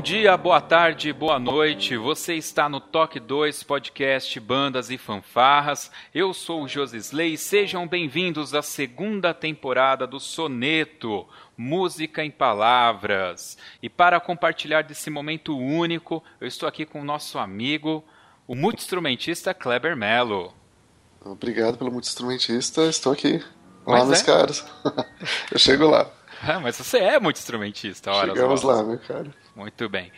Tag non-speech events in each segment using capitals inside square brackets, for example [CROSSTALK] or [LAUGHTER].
Bom dia, boa tarde, boa noite. Você está no Toque 2 Podcast Bandas e Fanfarras. Eu sou o Josisley. Sejam bem-vindos à segunda temporada do Soneto, Música em Palavras. E para compartilhar desse momento único, eu estou aqui com o nosso amigo, o multi-instrumentista Kleber Mello. Obrigado pelo multi-instrumentista. Estou aqui. Lá Mas meus é? caras. [LAUGHS] eu chego lá. Ah, mas você é multi-instrumentista, ora. Chegamos lá, meu cara. Muito bem.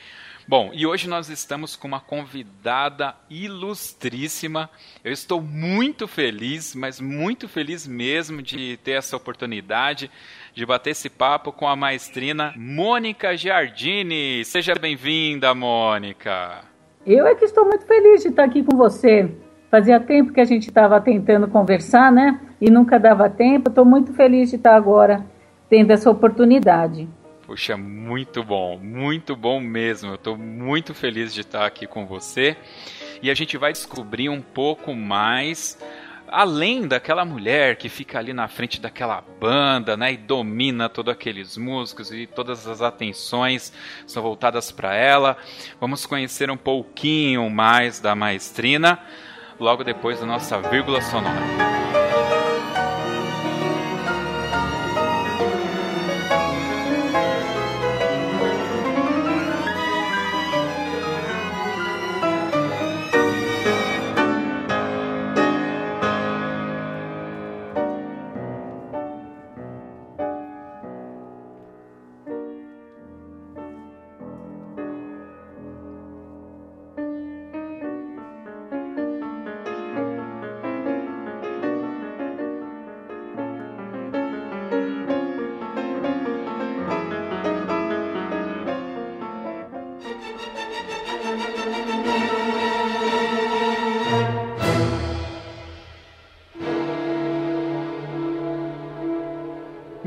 Bom, e hoje nós estamos com uma convidada ilustríssima. Eu estou muito feliz, mas muito feliz mesmo de ter essa oportunidade de bater esse papo com a maestrina Mônica Giardini. Seja bem-vinda, Mônica. Eu é que estou muito feliz de estar aqui com você. Fazia tempo que a gente estava tentando conversar, né? E nunca dava tempo. Estou muito feliz de estar agora tendo essa oportunidade. Puxa, muito bom, muito bom mesmo. Eu estou muito feliz de estar aqui com você. E a gente vai descobrir um pouco mais além daquela mulher que fica ali na frente daquela banda, né, e domina todos aqueles músicos e todas as atenções são voltadas para ela. Vamos conhecer um pouquinho mais da maestrina logo depois da nossa vírgula sonora.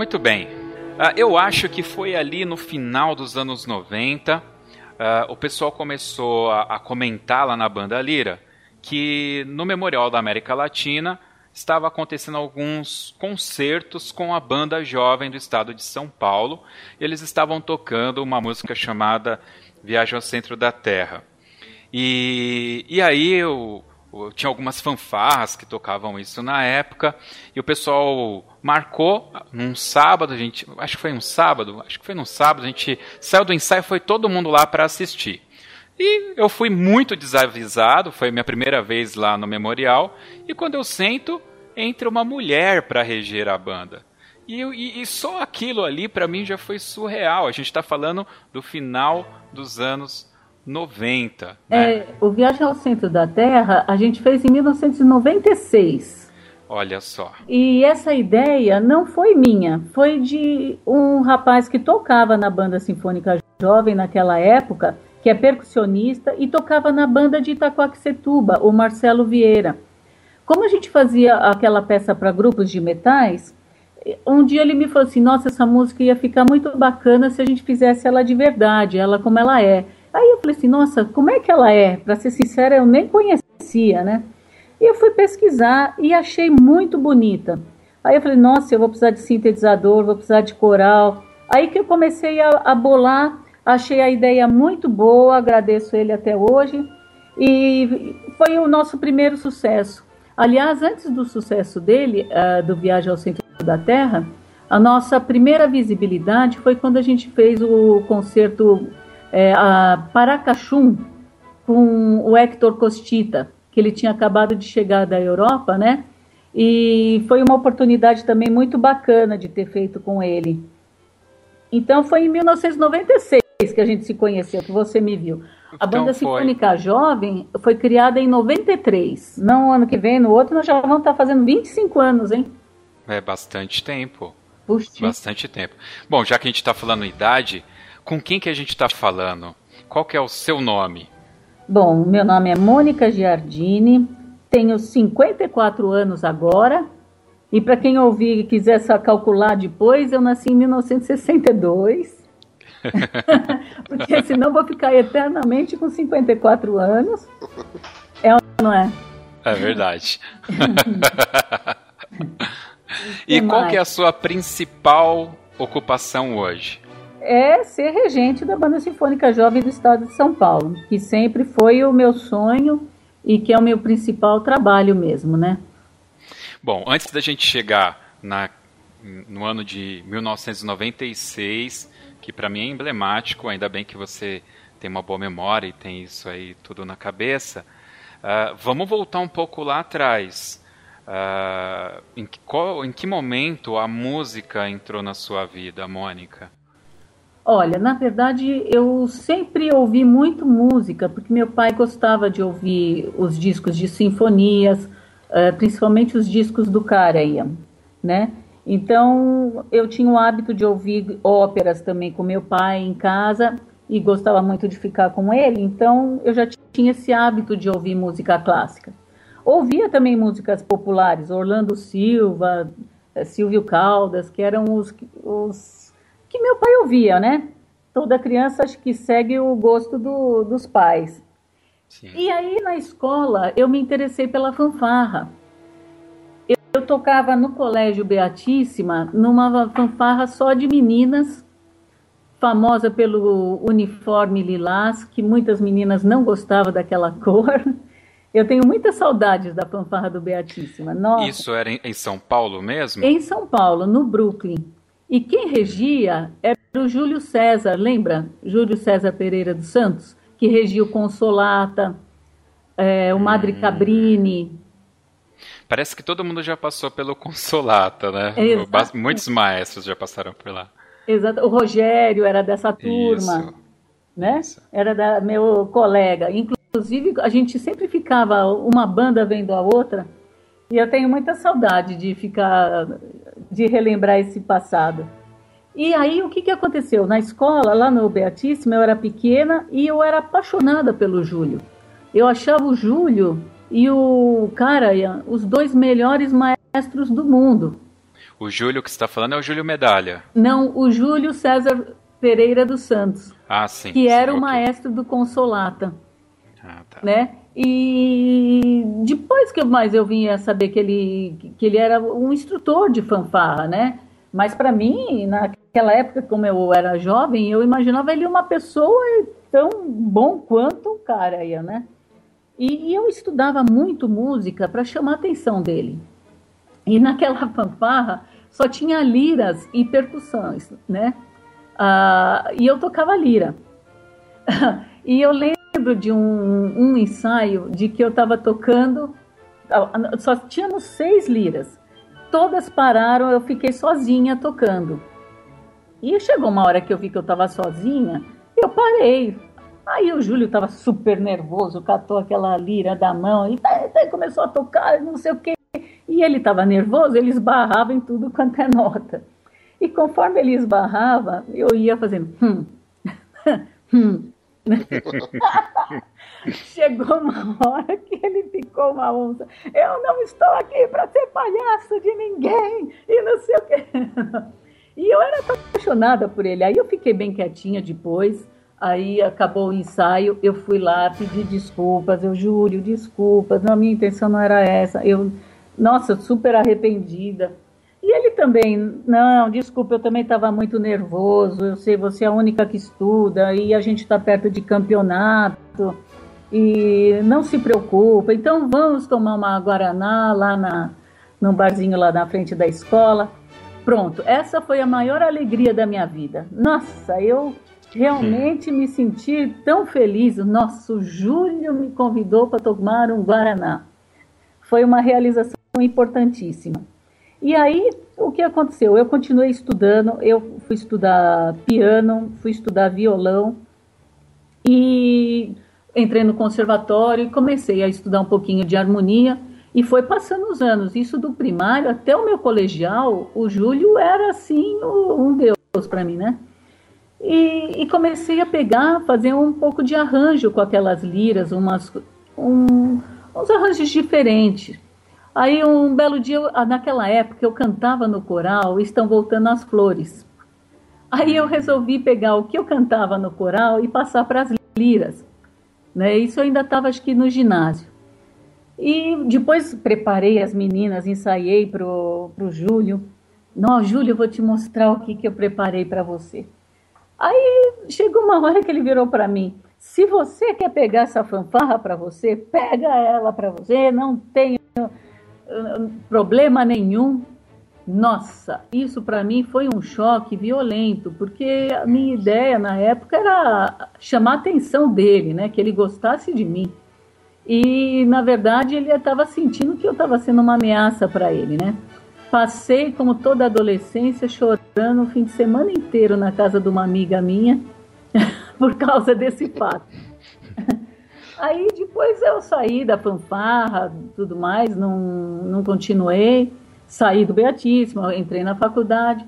Muito bem. Ah, eu acho que foi ali no final dos anos 90, ah, o pessoal começou a, a comentar lá na Banda Lira que no Memorial da América Latina estava acontecendo alguns concertos com a banda jovem do estado de São Paulo. Eles estavam tocando uma música chamada Viagem ao Centro da Terra. E, e aí eu tinha algumas fanfarras que tocavam isso na época, e o pessoal marcou num sábado, a gente, acho que foi um sábado, acho que foi num sábado, a gente saiu do ensaio, foi todo mundo lá para assistir. E eu fui muito desavisado, foi minha primeira vez lá no memorial, e quando eu sento, entra uma mulher para reger a banda. E, e- e só aquilo ali para mim já foi surreal. A gente está falando do final dos anos 90. Né? É, o Viagem ao Centro da Terra a gente fez em 1996. Olha só. E essa ideia não foi minha, foi de um rapaz que tocava na banda sinfônica jovem naquela época, que é percussionista e tocava na banda de Itacoaxetuba, o Marcelo Vieira. Como a gente fazia aquela peça para grupos de metais, um dia ele me falou assim: Nossa, essa música ia ficar muito bacana se a gente fizesse ela de verdade, ela como ela é. Aí eu falei assim: Nossa, como é que ela é? Para ser sincera, eu nem conhecia, né? E eu fui pesquisar e achei muito bonita. Aí eu falei: Nossa, eu vou precisar de sintetizador, vou precisar de coral. Aí que eu comecei a, a bolar Achei a ideia muito boa, agradeço ele até hoje. E foi o nosso primeiro sucesso. Aliás, antes do sucesso dele, uh, do Viagem ao Centro da Terra, a nossa primeira visibilidade foi quando a gente fez o concerto é, a Paracachum com o Hector Costita, que ele tinha acabado de chegar da Europa, né? E foi uma oportunidade também muito bacana de ter feito com ele. Então foi em 1996 que a gente se conheceu, que você me viu. A então Banda Sinfônica Jovem foi criada em 93. Não ano que vem, no outro, nós já vamos estar fazendo 25 anos, hein? É bastante tempo. Puxa. Bastante tempo. Bom, já que a gente está falando idade, com quem que a gente está falando? Qual que é o seu nome? Bom, meu nome é Mônica Giardini, tenho 54 anos agora. E para quem ouvir e quiser só calcular depois, eu nasci em 1962. [LAUGHS] [LAUGHS] Porque senão vou ficar eternamente com 54 anos. É ou não é? É verdade. [LAUGHS] e qual que é a sua principal ocupação hoje? É ser regente da Banda Sinfônica Jovem do Estado de São Paulo, que sempre foi o meu sonho e que é o meu principal trabalho mesmo, né? Bom, antes da gente chegar na, no ano de 1996, que para mim é emblemático, ainda bem que você tem uma boa memória e tem isso aí tudo na cabeça, uh, vamos voltar um pouco lá atrás. Uh, em, que, qual, em que momento a música entrou na sua vida, Mônica? Olha, na verdade, eu sempre ouvi muito música, porque meu pai gostava de ouvir os discos de sinfonias, uh, principalmente os discos do Karajan, né? Então, eu tinha o hábito de ouvir óperas também com meu pai em casa e gostava muito de ficar com ele, então eu já tinha esse hábito de ouvir música clássica. Ouvia também músicas populares, Orlando Silva, eh, Silvio Caldas, que eram os, os que meu pai ouvia, né? Toda criança acho que segue o gosto do, dos pais. Sim. E aí na escola eu me interessei pela fanfarra. Eu, eu tocava no Colégio Beatíssima numa fanfarra só de meninas, famosa pelo uniforme lilás, que muitas meninas não gostavam daquela [LAUGHS] cor. Eu tenho muitas saudades da fanfarra do Beatíssima. Nossa. Isso era em São Paulo mesmo? Em São Paulo, no Brooklyn. E quem regia era o Júlio César, lembra? Júlio César Pereira dos Santos, que regia o Consolata, é, o Madre hum. Cabrini. Parece que todo mundo já passou pelo Consolata, né? Exato. Muitos maestros já passaram por lá. Exato. O Rogério era dessa turma, Isso. né? Isso. Era da, meu colega. Inclusive, a gente sempre ficava uma banda vendo a outra. E eu tenho muita saudade de ficar, de relembrar esse passado. E aí, o que, que aconteceu? Na escola, lá no Beatíssimo, eu era pequena e eu era apaixonada pelo Júlio. Eu achava o Júlio e o Karajan os dois melhores maestros do mundo. O Júlio que você está falando é o Júlio Medalha. Não, o Júlio César Pereira dos Santos. Ah, sim. Que sim, era o maestro do Consolata. Ah, tá. Né? E depois que mais eu vim a saber que ele, que ele era um instrutor de fanfarra, né? Mas para mim, naquela época, como eu era jovem, eu imaginava ele uma pessoa tão bom quanto o cara aí, né? E, e eu estudava muito música para chamar a atenção dele. E naquela [LAUGHS] fanfarra só tinha liras e percussões, né? Ah, e eu tocava lira. [LAUGHS] e eu lembro de um, um ensaio de que eu estava tocando, só tínhamos seis liras todas pararam, eu fiquei sozinha tocando. E chegou uma hora que eu vi que eu estava sozinha, eu parei. Aí o Júlio estava super nervoso, catou aquela lira da mão e tá, tá, começou a tocar, não sei o quê. E ele estava nervoso, ele esbarrava em tudo quanto é nota. E conforme ele esbarrava, eu ia fazendo hum, [LAUGHS] hum, [LAUGHS] Chegou uma hora que ele ficou uma onça. Eu não estou aqui para ser palhaço de ninguém e não sei o quê. [LAUGHS] E eu era apaixonada por ele. Aí eu fiquei bem quietinha depois. Aí acabou o ensaio, eu fui lá pedir desculpas. Eu juro, desculpas. Não, a minha intenção não era essa. Eu, nossa, super arrependida. Também, não, desculpa, eu também estava muito nervoso. Eu sei, você é a única que estuda e a gente está perto de campeonato e não se preocupa. Então vamos tomar uma guaraná lá na, num barzinho lá na frente da escola. Pronto, essa foi a maior alegria da minha vida. Nossa, eu realmente me senti tão feliz. Nosso Júlio me convidou para tomar um guaraná. Foi uma realização importantíssima. E aí, o que aconteceu? Eu continuei estudando, eu fui estudar piano, fui estudar violão e entrei no conservatório e comecei a estudar um pouquinho de harmonia e foi passando os anos. Isso do primário até o meu colegial, o Júlio era assim um deus para mim, né? E, e, comecei a pegar, fazer um pouco de arranjo com aquelas liras, umas, um, uns arranjos diferentes. Aí um belo dia, naquela época, eu cantava no coral Estão Voltando as Flores. Aí eu resolvi pegar o que eu cantava no coral e passar para as liras. Né? Isso eu ainda estava, acho que, no ginásio. E depois preparei as meninas, ensaiei para o Júlio. Não, Júlio, eu vou te mostrar o que, que eu preparei para você. Aí chegou uma hora que ele virou para mim: se você quer pegar essa fanfarra para você, pega ela para você, não tem problema nenhum. Nossa, isso para mim foi um choque violento, porque a minha ideia na época era chamar a atenção dele, né, que ele gostasse de mim. E na verdade ele estava sentindo que eu estava sendo uma ameaça para ele, né? Passei como toda adolescência chorando o fim de semana inteiro na casa de uma amiga minha [LAUGHS] por causa desse fato. Aí depois eu saí da fanfarra, tudo mais, não, não continuei. Saí do Beatíssimo, entrei na faculdade.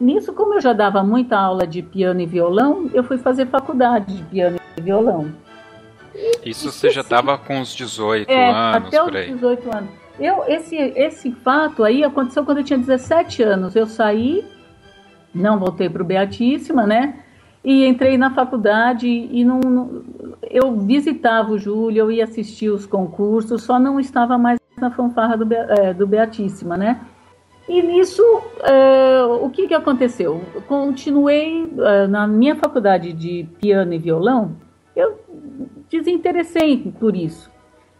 Nisso, como eu já dava muita aula de piano e violão, eu fui fazer faculdade de piano e violão. E, Isso você já estava com uns 18 é, anos, até os 18 anos. Eu, esse, esse fato aí aconteceu quando eu tinha 17 anos. Eu saí, não voltei para o Beatíssima, né? E entrei na faculdade e não, não, eu visitava o Júlio, eu ia assistir os concursos, só não estava mais na fanfarra do, é, do Beatíssima, né? E nisso, é, o que, que aconteceu? Continuei é, na minha faculdade de piano e violão, eu desinteressei por isso.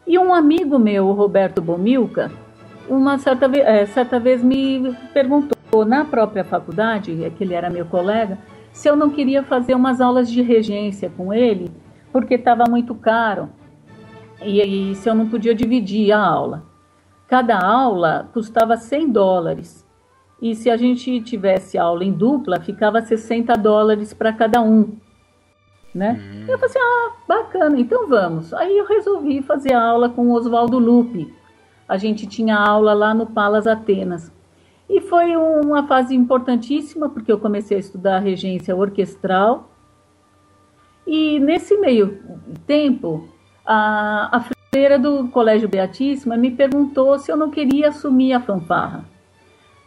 E um amigo meu, o Roberto Bomilca, uma certa, certa vez me perguntou na própria faculdade, que ele era meu colega, se eu não queria fazer umas aulas de regência com ele, porque estava muito caro. E, e se eu não podia dividir a aula. Cada aula custava 100 dólares. E se a gente tivesse aula em dupla, ficava 60 dólares para cada um. Né? Uhum. Eu falei assim, ah, bacana, então vamos. Aí eu resolvi fazer aula com o Oswaldo Lupe. A gente tinha aula lá no Palas Atenas. E foi uma fase importantíssima, porque eu comecei a estudar regência orquestral. E nesse meio tempo, a, a freira do Colégio Beatíssima me perguntou se eu não queria assumir a fanfarra.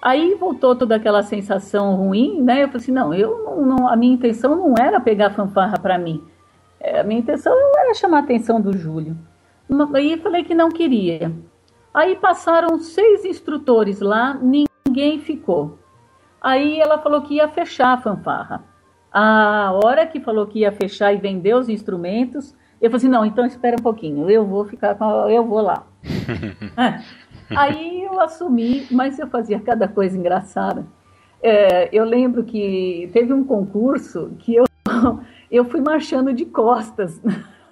Aí voltou toda aquela sensação ruim, né? Eu falei assim, não, eu não, não a minha intenção não era pegar a fanfarra para mim. É, a minha intenção era chamar a atenção do Júlio. Aí falei que não queria. Aí passaram seis instrutores lá, ninguém ficou. Aí ela falou que ia fechar a fanfarra. A hora que falou que ia fechar e vender os instrumentos, eu falei assim, não, então espera um pouquinho, eu vou ficar com, eu vou lá. [LAUGHS] é. Aí eu assumi, mas eu fazia cada coisa engraçada. É, eu lembro que teve um concurso que eu, [LAUGHS] eu fui marchando de costas.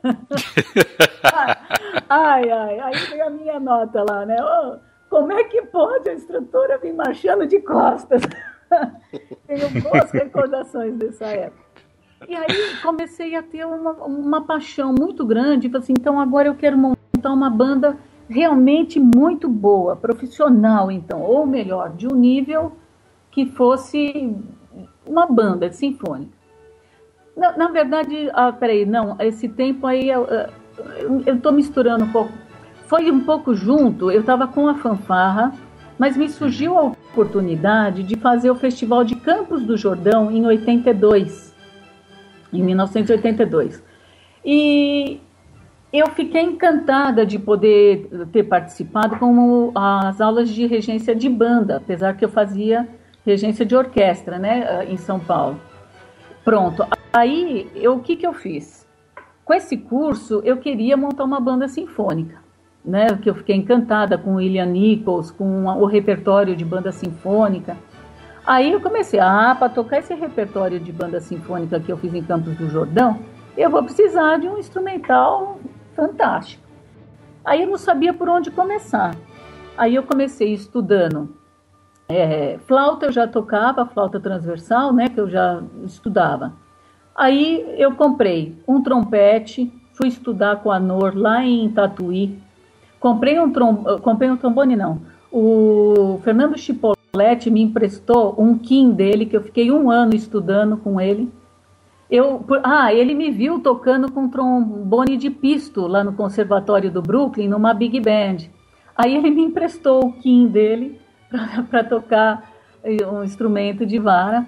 [LAUGHS] ai, ai, aí veio a minha nota lá, né? Oh, como é que pode a instrutora vir marchando de costas? [LAUGHS] Tenho boas recordações dessa época. E aí comecei a ter uma, uma paixão muito grande. Assim, então agora eu quero montar uma banda realmente muito boa, profissional, então, ou melhor, de um nível que fosse uma banda sinfônica. Na, na verdade, ah, peraí, não, esse tempo aí eu estou misturando um pouco foi um pouco junto, eu estava com a fanfarra, mas me surgiu a oportunidade de fazer o Festival de Campos do Jordão em 82, em 1982. E eu fiquei encantada de poder ter participado com as aulas de regência de banda, apesar que eu fazia regência de orquestra, né, em São Paulo. Pronto. Aí, eu, o que, que eu fiz? Com esse curso, eu queria montar uma banda sinfônica, né? Que eu fiquei encantada com William Nichols, com o repertório de banda sinfônica. Aí eu comecei, ah, para tocar esse repertório de banda sinfônica que eu fiz em Campos do Jordão, eu vou precisar de um instrumental fantástico. Aí eu não sabia por onde começar. Aí eu comecei estudando é, flauta eu já tocava, flauta transversal, né, que eu já estudava. Aí eu comprei um trompete, fui estudar com a Nor lá em Tatuí. Comprei um, trom comprei um trombone, não. O Fernando Chipoletti me emprestou um Kim dele, que eu fiquei um ano estudando com ele. Eu, ah, ele me viu tocando com trombone de pisto lá no Conservatório do Brooklyn, numa big band. Aí ele me emprestou o Kim dele [LAUGHS] para tocar um instrumento de vara.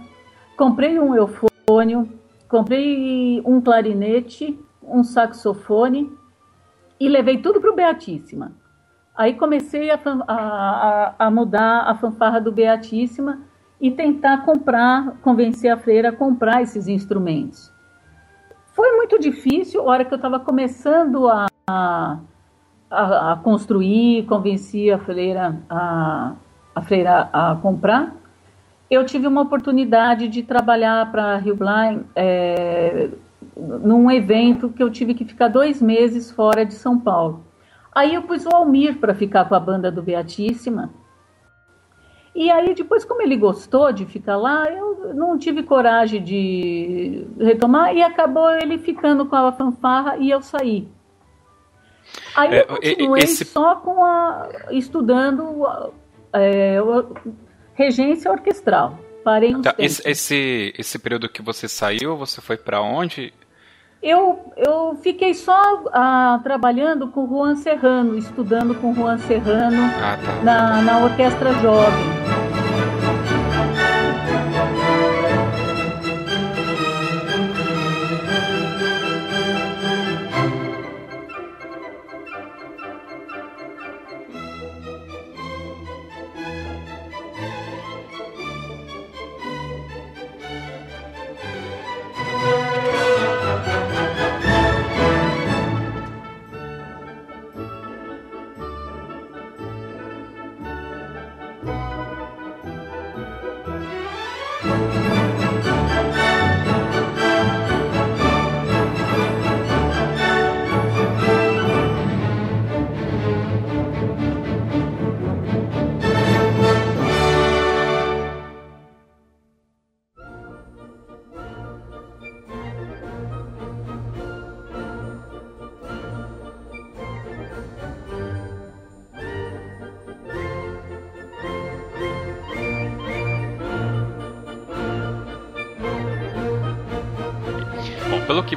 Comprei um eufônio, comprei um clarinete, um saxofone e levei tudo para o Beatíssima. Aí comecei a, a, a, mudar a fanfarra do Beatíssima e tentar comprar, convencer a freira a comprar esses instrumentos. Foi muito difícil, a hora que eu estava começando a, a, a, construir, convenci a freira a, a freira a comprar, eu tive uma oportunidade de trabalhar para Rio Blind é, num evento que eu tive que ficar dois meses fora de São Paulo. Aí eu pus o Almir para ficar com a banda do Beatíssima. E aí depois, como ele gostou de ficar lá, eu não tive coragem de retomar e acabou ele ficando com a fanfarra e eu saí. Aí é, eu continuei esse... só com a estudando é, regência orquestral. Parei tá, esse, esse, esse período que você saiu, você foi para onde? Eu, eu fiquei só ah, trabalhando com Juan Serrano, estudando com Juan Serrano ah, tá. na, na orquestra jovem.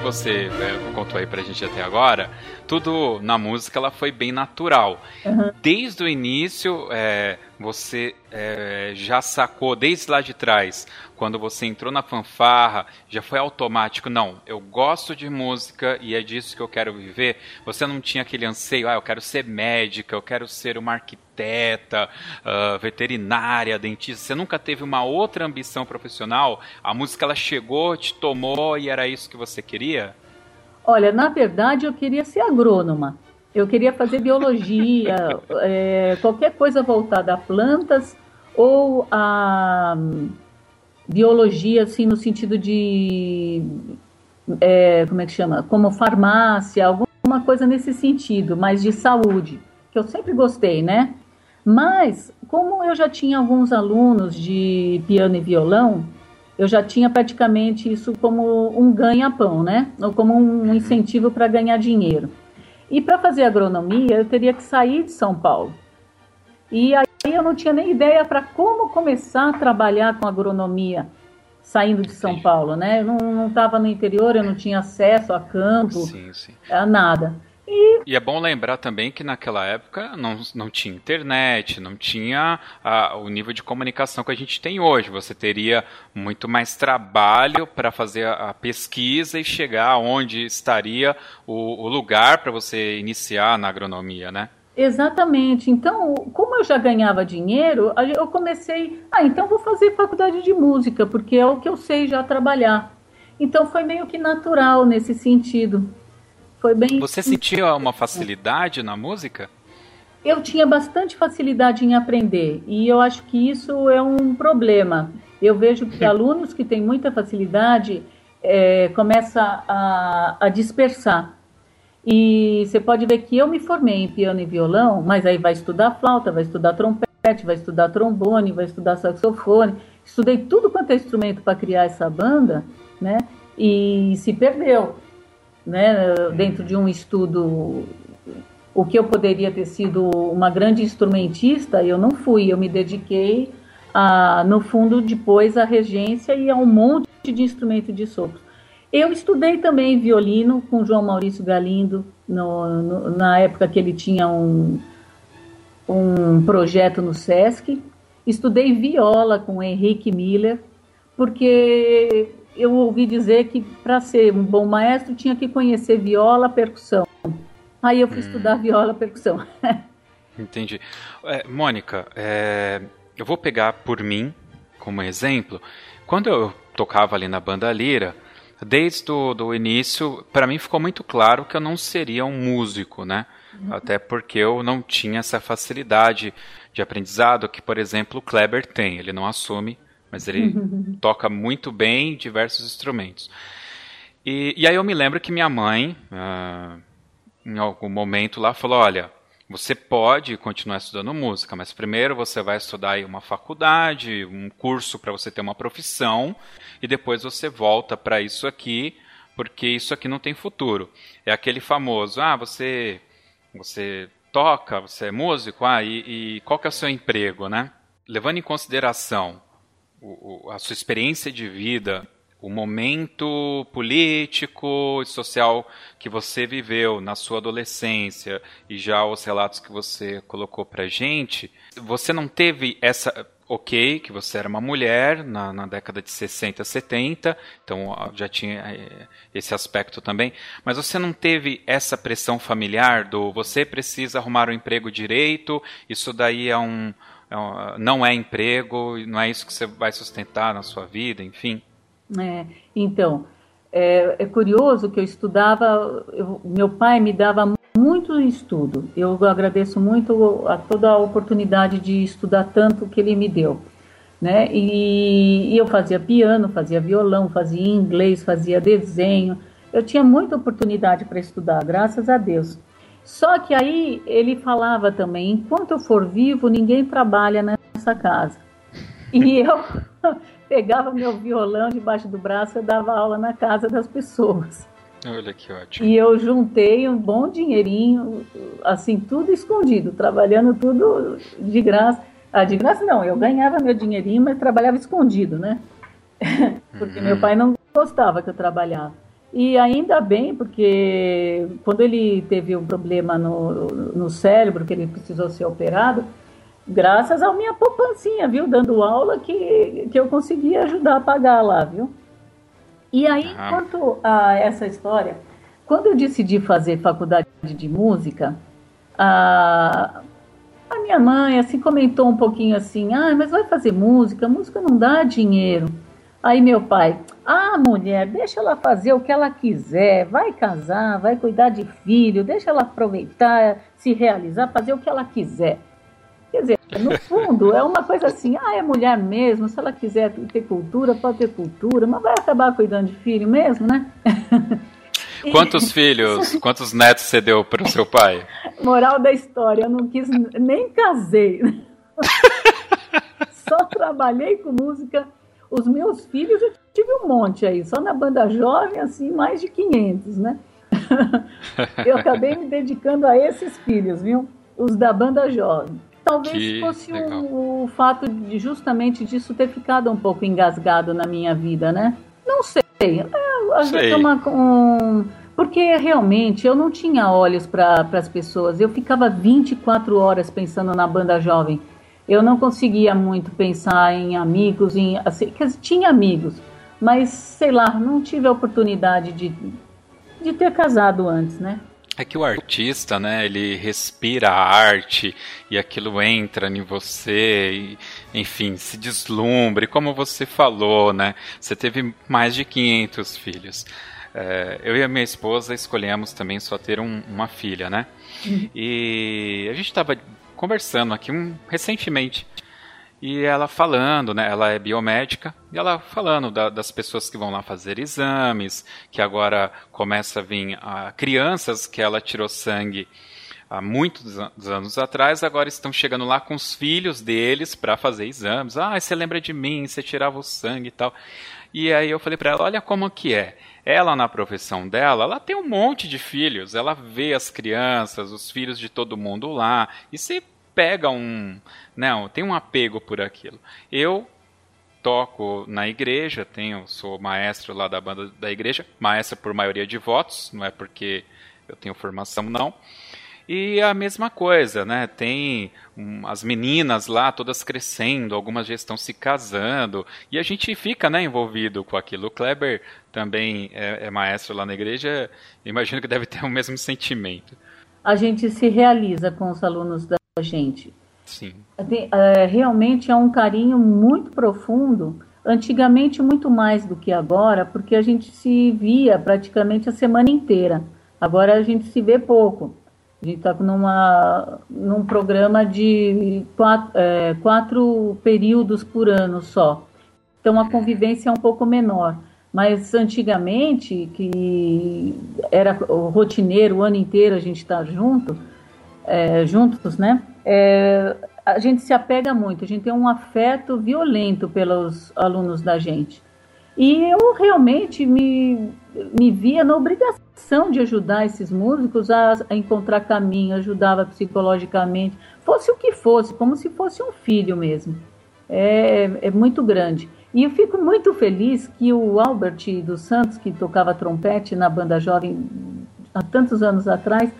Você é, contou aí pra gente até agora, tudo na música ela foi bem natural. Uhum. Desde o início, é, você é, já sacou desde lá de trás, quando você entrou na fanfarra, já foi automático, não, eu gosto de música e é disso que eu quero viver. Você não tinha aquele anseio, ah, eu quero ser médica, eu quero ser uma arquiteta, uh, veterinária, dentista. Você nunca teve uma outra ambição profissional? A música ela chegou, te tomou e era isso que você queria? Olha, na verdade eu queria ser agrônoma. Eu queria fazer biologia, é, [LAUGHS] qualquer coisa voltada a plantas ou a um, biologia, assim, no sentido de. É, como é que chama? Como farmácia, alguma coisa nesse sentido, mas de saúde, que eu sempre gostei, né? Mas, como eu já tinha alguns alunos de piano e violão, eu já tinha praticamente isso como um ganha-pão, né? Ou como um incentivo para ganhar dinheiro. E para fazer agronomia, eu teria que sair de São Paulo. E aí eu não tinha nem ideia para como começar a trabalhar com agronomia saindo de São Paulo, né? Eu não estava no interior, eu não tinha acesso a campo, sim, sim. a nada. E... e... é bom lembrar também que naquela época não, não tinha internet, não tinha a, o nível de comunicação que a gente tem hoje. Você teria muito mais trabalho para fazer a, a, pesquisa e chegar onde estaria o, o lugar para você iniciar na agronomia, né? Exatamente. Então, como eu já ganhava dinheiro, eu comecei, ah, então vou fazer faculdade de música, porque é o que eu sei já trabalhar. Então foi meio que natural nesse sentido. Foi bem. Você sentia uma facilidade na música? Eu tinha bastante facilidade em aprender e eu acho que isso é um problema. Eu vejo que [LAUGHS] alunos que têm muita facilidade é, começam a, a dispersar. E você pode ver que eu me formei em piano e violão, mas aí vai estudar flauta, vai estudar trompete, vai estudar trombone, vai estudar saxofone. Estudei tudo quanto é instrumento para criar essa banda, né? E se perdeu né, dentro de um estudo, o que eu poderia ter sido uma grande instrumentista, eu não fui, eu me dediquei, a, no fundo, depois à regência e a um monte de instrumento de sopro. Eu estudei também violino com João Maurício Galindo, no, no, na época que ele tinha um, um projeto no SESC. Estudei viola com Henrique Miller, porque eu ouvi dizer que para ser um bom maestro tinha que conhecer viola, percussão. Aí eu fui hum. estudar viola, percussão. [LAUGHS] Entendi. É, Mônica, é, eu vou pegar por mim como exemplo. Quando eu tocava ali na banda Lira, desde o do início, para mim ficou muito claro que eu não seria um músico, né? Uhum. Até porque eu não tinha essa facilidade de aprendizado que, por exemplo, o Kleber tem. Ele não assume mas ele [LAUGHS] toca muito bem diversos instrumentos. E, e, aí eu me lembro que minha mãe, uh, em algum momento lá, falou: olha, você pode continuar estudando música, mas primeiro você vai estudar aí uma faculdade, um curso para você ter uma profissão, e depois você volta para isso aqui, porque isso aqui não tem futuro. É aquele famoso: ah, você, você toca, você é músico, ah, e, e qual que é o seu emprego, né? Levando em consideração o, a sua experiência de vida, o momento político e social que você viveu na sua adolescência e já os relatos que você colocou pra gente, você não teve essa. Ok, que você era uma mulher na, na década de 60, 70, então já tinha é, esse aspecto também, mas você não teve essa pressão familiar do você precisa arrumar um emprego direito, isso daí é um, é não é emprego, não é isso que você vai sustentar na sua vida, enfim. É, então, é, é curioso que eu estudava, eu, meu pai me dava muito estudo. Eu agradeço muito a toda a oportunidade de estudar tanto que ele me deu. Né? E, e eu fazia piano, fazia violão, fazia inglês, fazia desenho. Eu tinha muita oportunidade para estudar, graças a Deus. Só que aí ele falava também: enquanto eu for vivo, ninguém trabalha nessa casa. E eu pegava meu violão debaixo do braço e dava aula na casa das pessoas. Olha que ótimo. E eu juntei um bom dinheirinho, assim, tudo escondido, trabalhando tudo de graça. Ah, de graça não, eu ganhava meu dinheirinho, mas trabalhava escondido, né? [LAUGHS] Porque uhum. meu pai não gostava que eu trabalhava. E ainda bem, porque quando ele teve um problema no, no cérebro, que ele precisou ser operado, graças à minha poupancinha, viu? Dando aula que, que eu consegui ajudar a pagar lá, viu? E aí, ah. quanto a essa história, quando eu decidi fazer faculdade de música, a, a minha mãe assim comentou um pouquinho assim, ah, mas vai fazer música, música não dá dinheiro. Aí meu pai, ah, mulher, deixa ela fazer o que ela quiser, vai casar, vai cuidar de filho, deixa ela aproveitar, se realizar, fazer o que ela quiser. Quer dizer, no fundo, é uma coisa assim, ah, é mulher mesmo, se ela quiser ter cultura, pode ter cultura, mas vai acabar cuidando de filho mesmo, né? [LAUGHS] Quantos filhos, [LAUGHS] quantos netos você deu para o seu pai? Moral da história, eu não quis, nem casei. [LAUGHS] Só trabalhei com música os meus filhos eu tive um monte aí, só na banda jovem, assim, mais de 500, né? eu acabei me dedicando a esses filhos, viu? Os da banda jovem. Talvez que fosse o, o, fato de justamente disso ter ficado um pouco engasgado na minha vida, né? Não sei. É, às vezes é uma, um, Porque realmente eu não tinha olhos para as pessoas. Eu ficava 24 horas pensando na banda jovem. Eu não conseguia muito pensar em amigos, em assim, tinha amigos, mas sei lá, não tive a oportunidade de, de ter casado antes, né? É que o artista, né, ele respira a arte e aquilo entra em você e, enfim, se deslumbra. E como você falou, né, você teve mais de 500 filhos. É, eu e a minha esposa escolhemos também só ter um, uma filha, né? Uhum. E a gente estava conversando aqui um, recentemente e ela falando, né? Ela é biomédica e ela falando da, das pessoas que vão lá fazer exames, que agora começa a vir a crianças que ela tirou sangue há muitos anos atrás, agora estão chegando lá com os filhos deles para fazer exames. Ah, você lembra de mim? Você tirava o sangue e tal. E aí eu falei para ela, olha como que é. Ela na profissão dela, ela tem um monte de filhos, ela vê as crianças, os filhos de todo mundo lá, e você pega um, não, tem um apego por aquilo. Eu toco na igreja, tenho, sou maestro lá da banda da igreja, maestro por maioria de votos, não é porque eu tenho formação não. E a mesma coisa, né? Tem um, as meninas lá todas crescendo, algumas já estão se casando, e a gente fica né, envolvido com aquilo. O Kleber também é, é maestro lá na igreja, imagino que deve ter o mesmo sentimento. A gente se realiza com os alunos da gente. Sim. É, realmente é um carinho muito profundo. Antigamente, muito mais do que agora, porque a gente se via praticamente a semana inteira. Agora a gente se vê pouco. A gente está num programa de quatro, é, quatro períodos por ano só. Então a convivência é um pouco menor. Mas antigamente, que era rotineiro o ano inteiro a gente estar tá junto, é, juntos, né? É, a gente se apega muito, a gente tem um afeto violento pelos alunos da gente. E eu realmente me, me via na obrigação de ajudar esses músicos a, a, encontrar caminho, ajudava psicologicamente, fosse o que fosse, como se fosse um filho mesmo. É, é muito grande. E eu fico muito feliz que o Albert dos Santos, que tocava trompete na banda jovem há tantos anos atrás,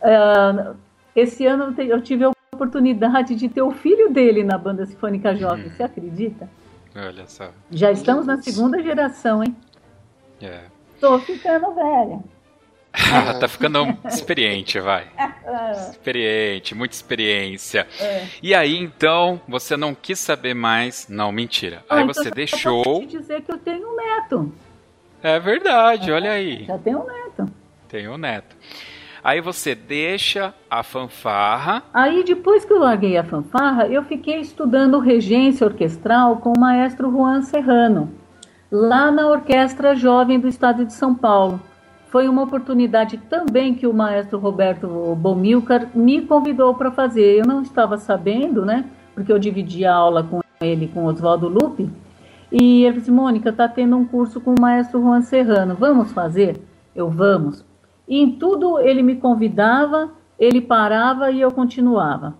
uh, esse ano eu tive a oportunidade de ter o filho dele na banda sinfônica jovem. Hum. Você acredita? Olha só. Já estamos na segunda geração, hein? É. Tô ficando velha. [LAUGHS] tá ficando experiente, vai. [LAUGHS] Experiente, muita experiência. É. E aí, então, você não quis saber mais. Não, mentira. Ah, aí então você deixou. Eu te dizer que eu tenho um neto. É verdade, é, olha aí. Já tenho um neto. Tenho um neto. Aí você deixa a fanfarra. Aí depois que eu larguei a fanfarra, eu fiquei estudando regência orquestral com o maestro Juan Serrano, lá na Orquestra Jovem do Estado de São Paulo. Foi uma oportunidade também que o maestro Roberto Bomilcar me convidou para fazer. Eu não estava sabendo, né? Porque eu dividi a aula com ele, com Oswaldo Lupe. E ele disse, Mônica, está tendo um curso com o maestro Juan Serrano. Vamos fazer? Eu, vamos. E em tudo ele me convidava, ele parava e eu continuava.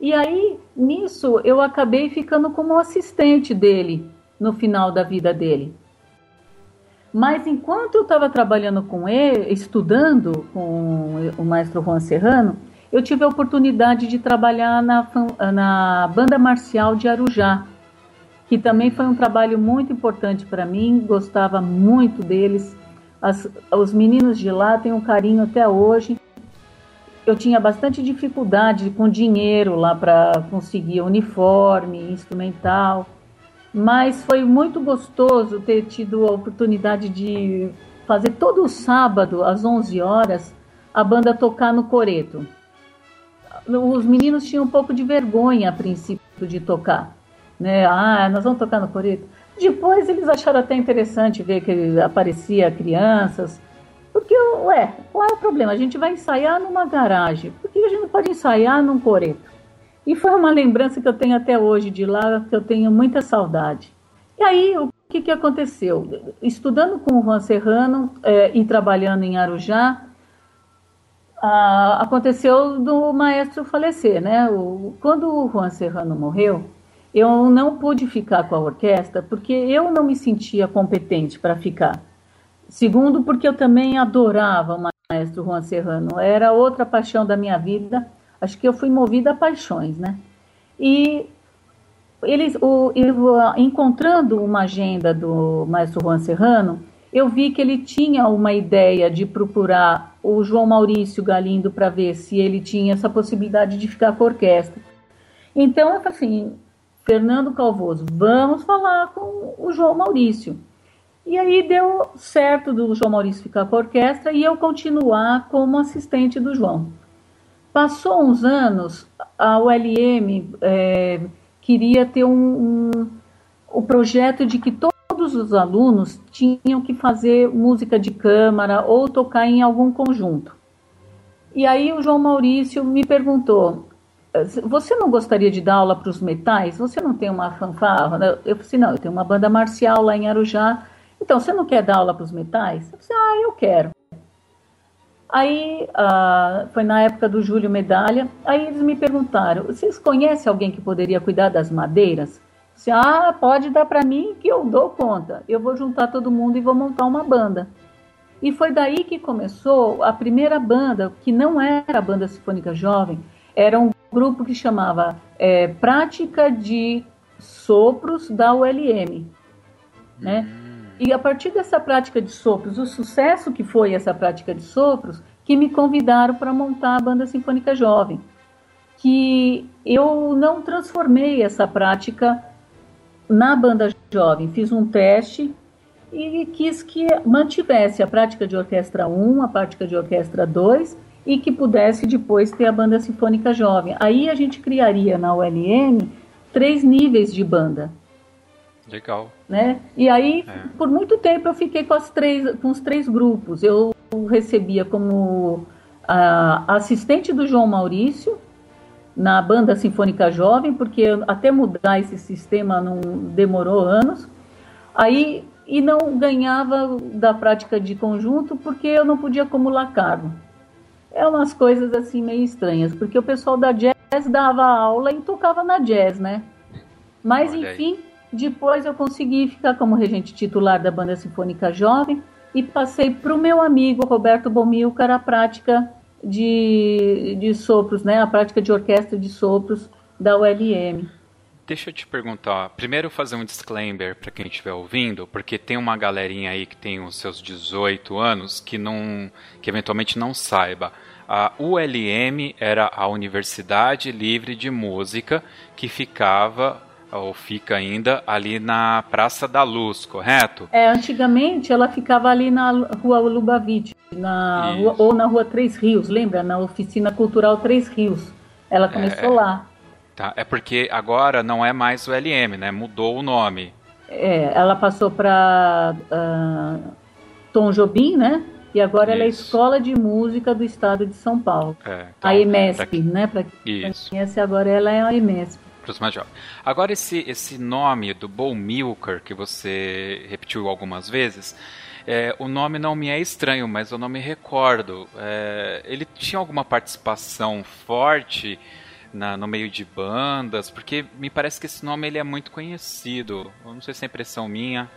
E aí, nisso, eu acabei ficando como assistente dele no final da vida dele. Mas enquanto eu estava trabalhando com ele, estudando com o maestro Juan Serrano, eu tive a oportunidade de trabalhar na, na banda marcial de Arujá, que também foi um trabalho muito importante para mim, gostava muito deles. As, os meninos de lá têm um carinho até hoje. Eu tinha bastante dificuldade com dinheiro lá para conseguir uniforme, instrumental, mas foi muito gostoso ter tido a oportunidade de fazer todo sábado, às 11 horas, a banda tocar no coreto. Os meninos tinham um pouco de vergonha a princípio de tocar. Né? Ah, nós vamos tocar no coreto. Depois eles acharam até interessante ver que aparecia crianças. Porque, ué, qual é o problema? A gente vai ensaiar numa garagem. Por que a gente não pode ensaiar num coreto? E foi uma lembrança que eu tenho até hoje de lá, que eu tenho muita saudade. E aí, o que, que aconteceu? Estudando com o Juan Serrano é, e trabalhando em Arujá, ah, aconteceu do maestro falecer, né? O, quando o Juan Serrano morreu, eu não pude ficar com a orquestra porque eu não me sentia competente para ficar. Segundo, porque eu também adorava o maestro Juan Serrano. Era outra paixão da minha vida. Acho que eu fui movida a paixões, né? E eles, o, eu, encontrando uma agenda do maestro Juan Serrano, eu vi que ele tinha uma ideia de procurar o João Maurício Galindo para ver se ele tinha essa possibilidade de ficar com a orquestra. Então assim, Fernando Calvoso, vamos falar com o João Maurício. E aí deu certo do João Maurício ficar com a orquestra e eu continuar como assistente do João. Passou uns anos, a ULM é, queria ter um, um, o projeto de que todos os alunos tinham que fazer música de câmara ou tocar em algum conjunto. E aí o João Maurício me perguntou: você não gostaria de dar aula para os metais? Você não tem uma fanfarra? Eu falei assim, não, eu tenho uma banda marcial lá em Arujá então, você não quer dar aula para os metais? Eu disse, ah, eu quero. Aí, ah, foi na época do Júlio Medalha, aí eles me perguntaram, vocês conhecem alguém que poderia cuidar das madeiras? Eu disse, ah, pode dar para mim que eu dou conta. Eu vou juntar todo mundo e vou montar uma banda. E foi daí que começou a primeira banda, que não era a Banda Sinfônica Jovem, era um grupo que chamava é, Prática de Sopros da ULM. Né? E a partir dessa prática de sopros, o sucesso que foi essa prática de sopros, que me convidaram para montar a Banda Sinfônica Jovem. Que eu não transformei essa prática na banda jovem, fiz um teste e quis que mantivesse a prática de orquestra 1, a prática de orquestra 2 e que pudesse depois ter a banda sinfônica jovem. Aí a gente criaria na ULM três níveis de banda. Legal. Né? E aí, é. por muito tempo, eu fiquei com, as três, com os três grupos. Eu recebia como assistente do João Maurício na banda Sinfônica Jovem, porque até mudar esse sistema não demorou anos. Aí e não ganhava da prática de conjunto porque eu não podia acumular cargo. É umas coisas assim meio estranhas, porque o pessoal da jazz dava aula e tocava na jazz, né? Mas Olha enfim, aí depois eu consegui ficar como regente titular da Banda Sinfônica Jovem e passei para o meu amigo Roberto Bomilcar a prática de, de sopros, né? a prática de orquestra de sopros da ULM. Deixa eu te perguntar, primeiro fazer um disclaimer para quem estiver ouvindo, porque tem uma galerinha aí que tem os seus 18 anos que não, que eventualmente não saiba. A ULM era a Universidade Livre de Música que ficava ou fica ainda ali na Praça da Luz, correto? É, antigamente ela ficava ali na Rua Lubavitch, na rua, ou na Rua Três Rios, lembra? Na Oficina Cultural Três Rios. Ela começou é, lá. Tá, é porque agora não é mais o LM, né? Mudou o nome. É, ela passou para uh, ah, Tom Jobim, né? E agora Isso. ela é Escola de Música do Estado de São Paulo. É, então, a EMESP, pra... né? Para quem Isso. conhece, agora ela é a EMESP. Agora, esse, esse nome do Bo Milker, que você repetiu algumas vezes, é, o nome não me é estranho, mas eu não me recordo. É, ele tinha alguma participação forte na, no meio de bandas? Porque me parece que esse nome ele é muito conhecido. Eu não sei se é impressão minha.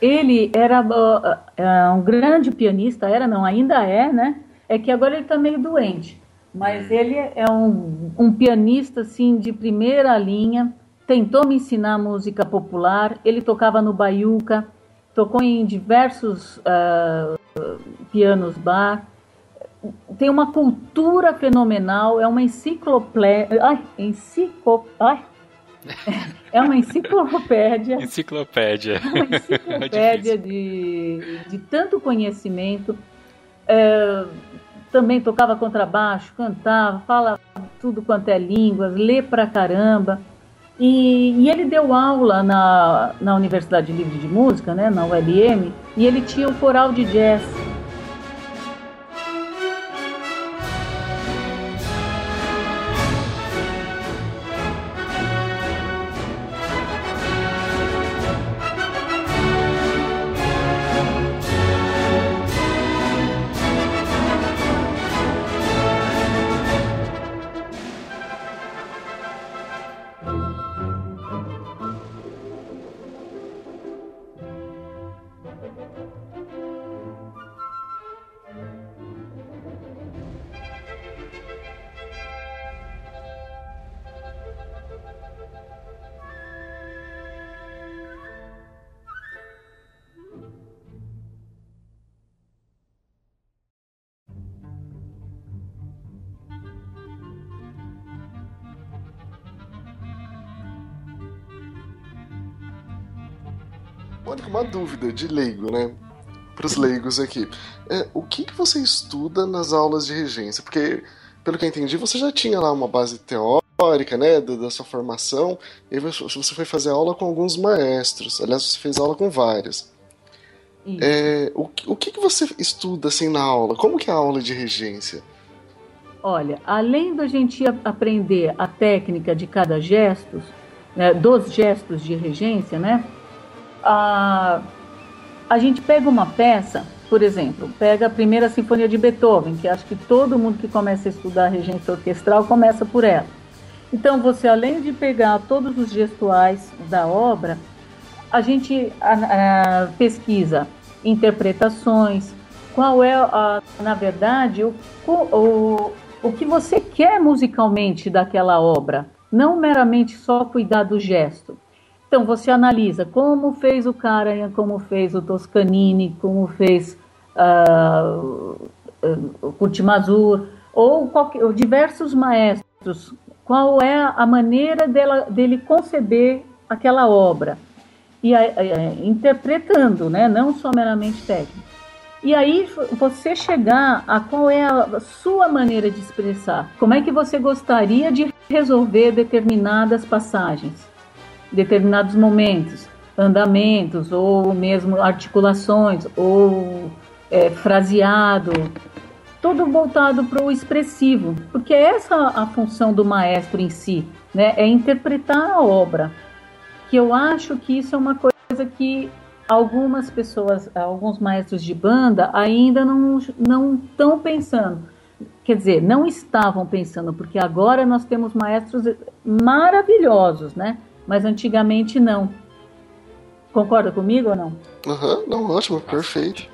Ele era uh, um grande pianista, era não, ainda é, né? É que agora ele está meio doente. Mas ele é um, um pianista assim de primeira linha. Tentou me ensinar música popular. Ele tocava no baiuca, tocou em diversos uh, pianos bar. Tem uma cultura fenomenal. É uma enciclopédia. Ai, enciclo, ai, [LAUGHS] é uma enciclopédia. enciclopédia. Uma [LAUGHS] enciclopédia é de, de tanto conhecimento. É, também tocava contrabaixo, cantava, fala tudo quanto é línguas, lê pra caramba. E, e, ele deu aula na, na Universidade Livre de Música, né, na ULM, e ele tinha o coral de jazz. Mônica, uma dúvida de leigo, né? Para os leigos aqui. É, o que, que você estuda nas aulas de regência? Porque, pelo que eu entendi, você já tinha lá uma base teórica, né, da, da sua formação, e você foi fazer aula com alguns maestros. Aliás, você fez aula com vários. É, o, o que, que você estuda assim na aula? Como que é a aula de regência? Olha, além da gente aprender a técnica de cada gesto, né, dos gestos de regência, né? A, a gente pega uma peça, por exemplo, pega a primeira sinfonia de Beethoven, que acho que todo mundo que começa a estudar regência orquestral começa por ela. Então, você além de pegar todos os gestuais da obra, a gente a, a, pesquisa interpretações, qual é, a, na verdade, o, o, o que você quer musicalmente daquela obra, não meramente só cuidar do gesto. Então você analisa como fez o Karajan, como fez o Toscanini, como fez uh, o Kurtimazur, ou, qualquer, ou diversos maestros, qual é a maneira dela, dele conceber aquela obra e a, a, interpretando, né, não só meramente técnico. E aí você chegar a qual é a sua maneira de expressar. Como é que você gostaria de resolver determinadas passagens, determinados momentos, andamentos, ou mesmo articulações, ou é, fraseado, tudo voltado para o expressivo, porque essa é a função do maestro em si, né? É interpretar a obra. Que eu acho que isso é uma coisa que algumas pessoas, alguns maestros de banda ainda não não estão pensando. Quer dizer, não estavam pensando, porque agora nós temos maestros maravilhosos, né? Mas antigamente não. Concorda comigo ou não? Aham, uhum, não, ótimo, perfeito.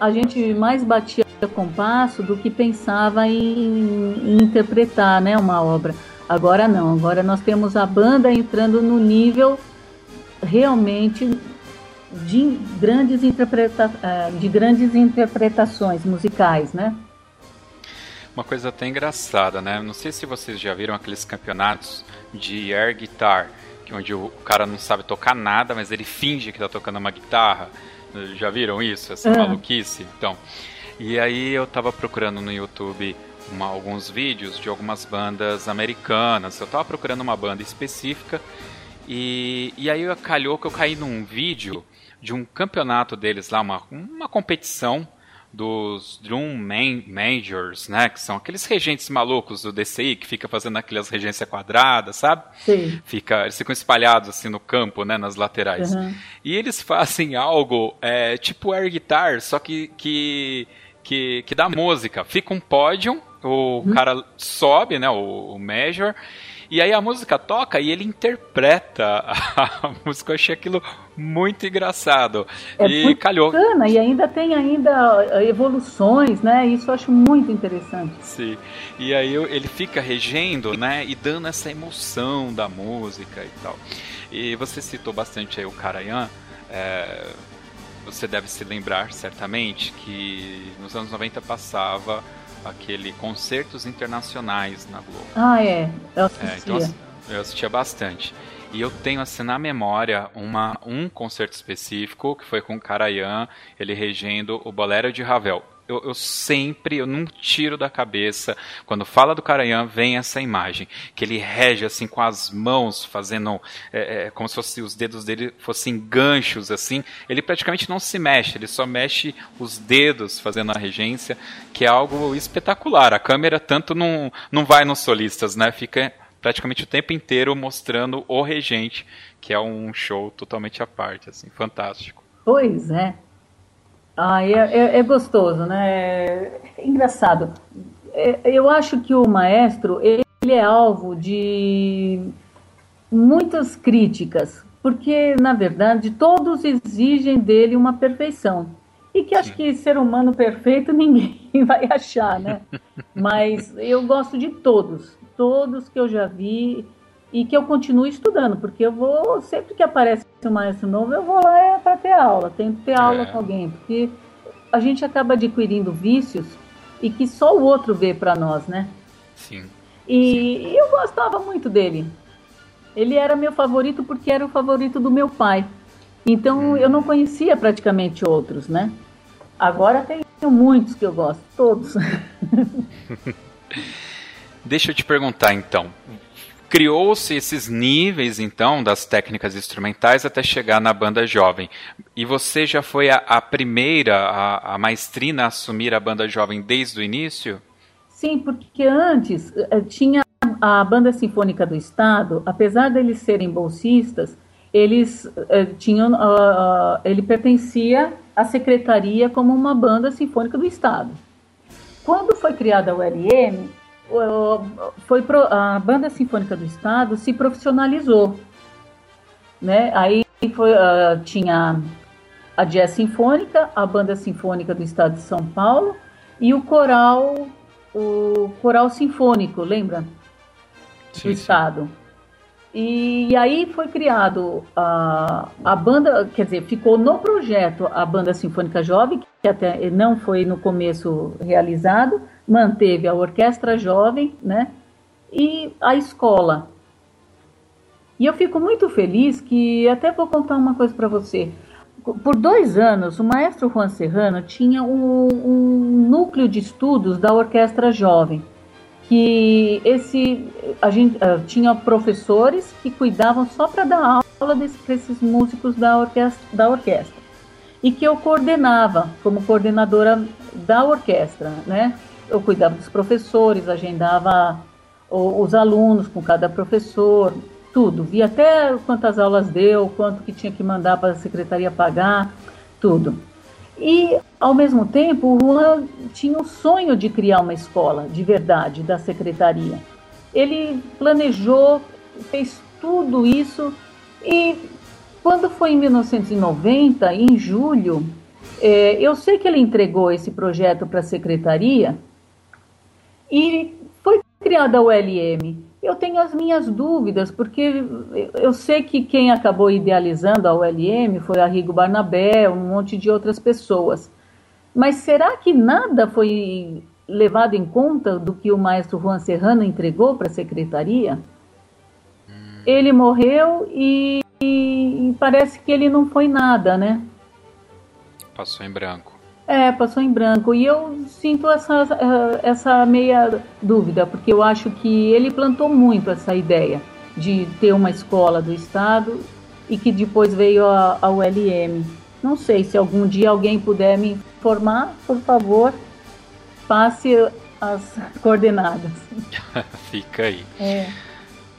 A gente mais batia compasso do que pensava em, em interpretar, né, uma obra. Agora não, agora nós temos a banda entrando no nível realmente de grandes, interpreta é, de grandes interpretações musicais, né? Uma coisa até engraçada, né? Não sei se vocês já viram aqueles campeonatos de air guitar, onde o cara não sabe tocar nada, mas ele finge que está tocando uma guitarra. Já viram isso? Essa uhum. maluquice? Então, e aí eu tava procurando no YouTube uma, alguns vídeos de algumas bandas americanas. Eu tava procurando uma banda específica e, e aí calhou que eu caí num vídeo de um campeonato deles lá, uma, uma competição dos Drum Man Majors, né? Que são aqueles regentes malucos do DCI que fica fazendo aquelas regências quadradas, sabe? Sim. Fica, eles ficam espalhados assim no campo, né? Nas laterais. Uhum. E eles [LAUGHS] fazem algo é, tipo air guitar, só que, que, que, que dá música. Fica um pódio, o uhum. cara sobe, né? O, o Major e aí a música toca e ele interpreta [LAUGHS] a música. Eu achei aquilo muito engraçado. É e muito calhou. Bacana, e ainda tem ainda eh, evoluções, né? Isso eu acho muito interessante. Sim. E aí ele fica regendo, né? E dando essa emoção da música e tal. E você citou bastante aí o Karajan. É, você deve se lembrar certamente que nos anos 90 passava aquele concertos internacionais na Globo. Ah, é. Eu assistia. É, então, eu assistia bastante. E eu tenho assim na memória uma, um concerto específico que foi com o Karajan, ele regendo o Bolero de Ravel eu, eu, sempre, eu não tiro da cabeça, quando fala do Karajan, vem essa imagem, que ele rege assim com as mãos, fazendo é, é, como se fosse, os dedos dele fossem ganchos, assim, ele praticamente não se mexe, ele só mexe os dedos fazendo a regência, que é algo espetacular, a câmera tanto não, não vai nos solistas, né, fica praticamente o tempo inteiro mostrando o regente, que é um show totalmente à parte, assim, fantástico. Pois é, ah, é, é, é gostoso, né? É engraçado. É, eu acho que o maestro ele é alvo de muitas críticas, porque na verdade todos exigem dele uma perfeição. E que acho que ser humano perfeito [LAUGHS] ninguém vai achar, né? [LAUGHS] Mas eu gosto de todos, todos que eu já vi e que eu continuo estudando, porque eu vou, sempre que aparece um maestro novo, eu vou lá é para ter aula, tento ter aula é. com alguém, porque a gente acaba adquirindo vícios e que só o outro vê para nós, né? Sim. E Sim. eu gostava muito dele. Ele era meu favorito porque era o favorito do meu pai. Então eu não conhecia praticamente outros, né? Agora tenho muitos que eu gosto, todos. [LAUGHS] [LAUGHS] Deixa eu te perguntar então. Criou-se esses níveis, então, das técnicas instrumentais até chegar na banda jovem. E você já foi a, a primeira, a, a maestrina a assumir a banda jovem desde o início? Sim, porque antes eh, tinha a Banda Sinfônica do Estado, apesar deles serem bolsistas, eles eh, tinham, uh, ele pertencia à secretaria como uma banda sinfônica do Estado. Quando foi criada a ULM, foi pro, a banda sinfônica do Estado se profissionalizou, né? Aí foi, uh, tinha a Jazz Sinfônica, a banda sinfônica do Estado de São Paulo e o coral, o coral sinfônico, lembra? Sim, do Estado. E, aí foi criado a, a banda, quer dizer, ficou no projeto a Banda Sinfônica Jovem, que até não foi no começo realizado, manteve a Orquestra Jovem, né? E a escola. E eu fico muito feliz que, até vou contar uma coisa para você. Por dois anos, o maestro Juan Serrano tinha um, um núcleo de estudos da Orquestra Jovem que esse a gente uh, tinha professores que cuidavam só para dar aula para esses músicos da orquestra, da orquestra e que eu coordenava como coordenadora da orquestra, né? Eu cuidava dos professores, agendava os alunos com cada professor, tudo. Via até quantas aulas deu, quanto que tinha que mandar para a secretaria pagar, tudo. E, ao mesmo tempo, o Juan tinha o sonho de criar uma escola de verdade da secretaria. Ele planejou, fez tudo isso e, quando foi em 1990, em julho, é, eu sei que ele entregou esse projeto para a secretaria e foi criada a ULM. Eu tenho as minhas dúvidas, porque eu sei que quem acabou idealizando a ULM foi a Rigo Barnabé, um monte de outras pessoas. Mas será que nada foi levado em conta do que o maestro Juan Serrano entregou para a secretaria? Hum. Ele morreu e, e parece que ele não foi nada, né? Passou em branco. É, passou em branco. E eu sinto essa, essa meia dúvida, porque eu acho que ele plantou muito essa ideia de ter uma escola do Estado e que depois veio a, a ULM. Não sei se algum dia alguém puder me informar, por favor, passe as [LAUGHS] coordenadas. [LAUGHS] Fica aí. É.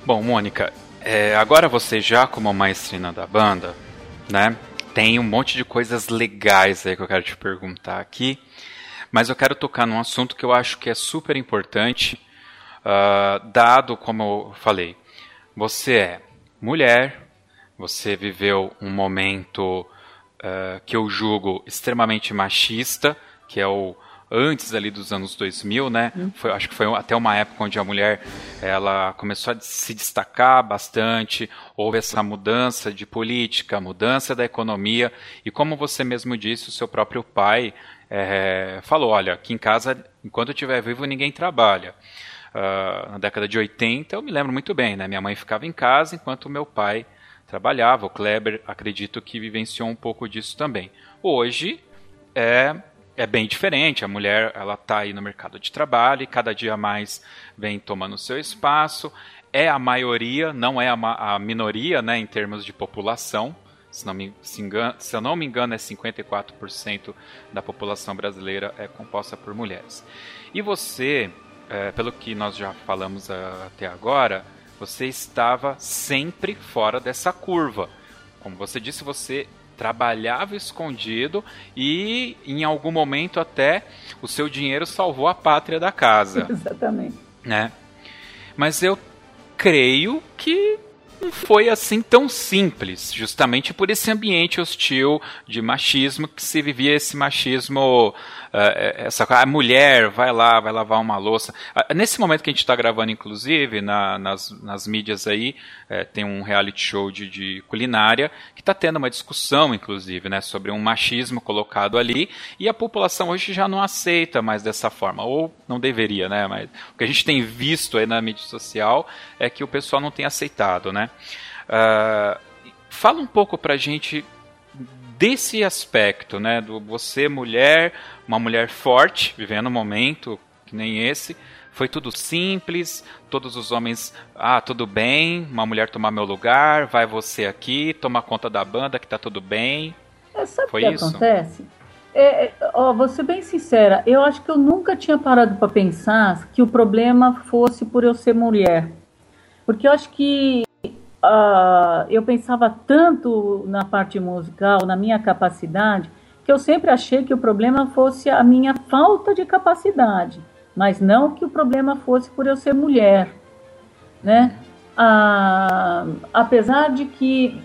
Bom, Mônica, é, agora você já como maestrina da banda, né? Tem um monte de coisas legais aí que eu quero te perguntar aqui, mas eu quero tocar num assunto que eu acho que é super importante, uh, dado, como eu falei, você é mulher, você viveu um momento uh, que eu julgo extremamente machista, que é o antes ali dos anos 2000, né? Hum. Foi, acho que foi até uma época onde a mulher ela começou a se destacar bastante, houve essa mudança de política, mudança da economia e como você mesmo disse, o seu próprio pai é, falou, olha, aqui em casa, enquanto eu estiver vivo, ninguém trabalha. Uh, na década de 80, eu me lembro muito bem, né? Minha mãe ficava em casa enquanto meu pai trabalhava. O Kleber, acredito que vivenciou um pouco disso também. Hoje, é é bem diferente. A mulher ela está aí no mercado de trabalho e cada dia mais vem tomando seu espaço. É a maioria, não é a, a minoria, né, em termos de população. Se, não me, se, engano, se eu não me engano, é 54% da população brasileira é composta por mulheres. E você, é, pelo que nós já falamos até agora, você estava sempre fora dessa curva. Como você disse, você trabalhava escondido e em algum momento até o seu dinheiro salvou a pátria da casa. [LAUGHS] Exatamente. Né? Mas eu creio que não foi assim tão simples, justamente por esse ambiente hostil de machismo que se vivia esse machismo, essa a mulher vai lá, vai lavar uma louça. Uh, nesse momento que a gente está gravando, inclusive, na, nas, nas mídias aí, uh, tem um reality show de, de culinária que está tendo uma discussão, inclusive, né, sobre um machismo colocado ali e a população hoje já não aceita mais dessa forma, ou não deveria, né, mas o que a gente tem visto aí na mídia social é que o pessoal não tem aceitado, né. Uh, fala um pouco pra gente desse aspecto, né? Do você mulher, uma mulher forte, vivendo um momento que nem esse, foi tudo simples, todos os homens, ah, tudo bem, uma mulher tomar meu lugar, vai você aqui, toma conta da banda que tá tudo bem. É, sabe o que isso? acontece? É, é, ó, vou ser bem sincera, eu acho que eu nunca tinha parado para pensar que o problema fosse por eu ser mulher. Porque eu acho que uh, eu pensava tanto na parte musical, na minha capacidade, que eu sempre achei que o problema fosse a minha falta de capacidade, mas não que o problema fosse por eu ser mulher, né? Uh, apesar de que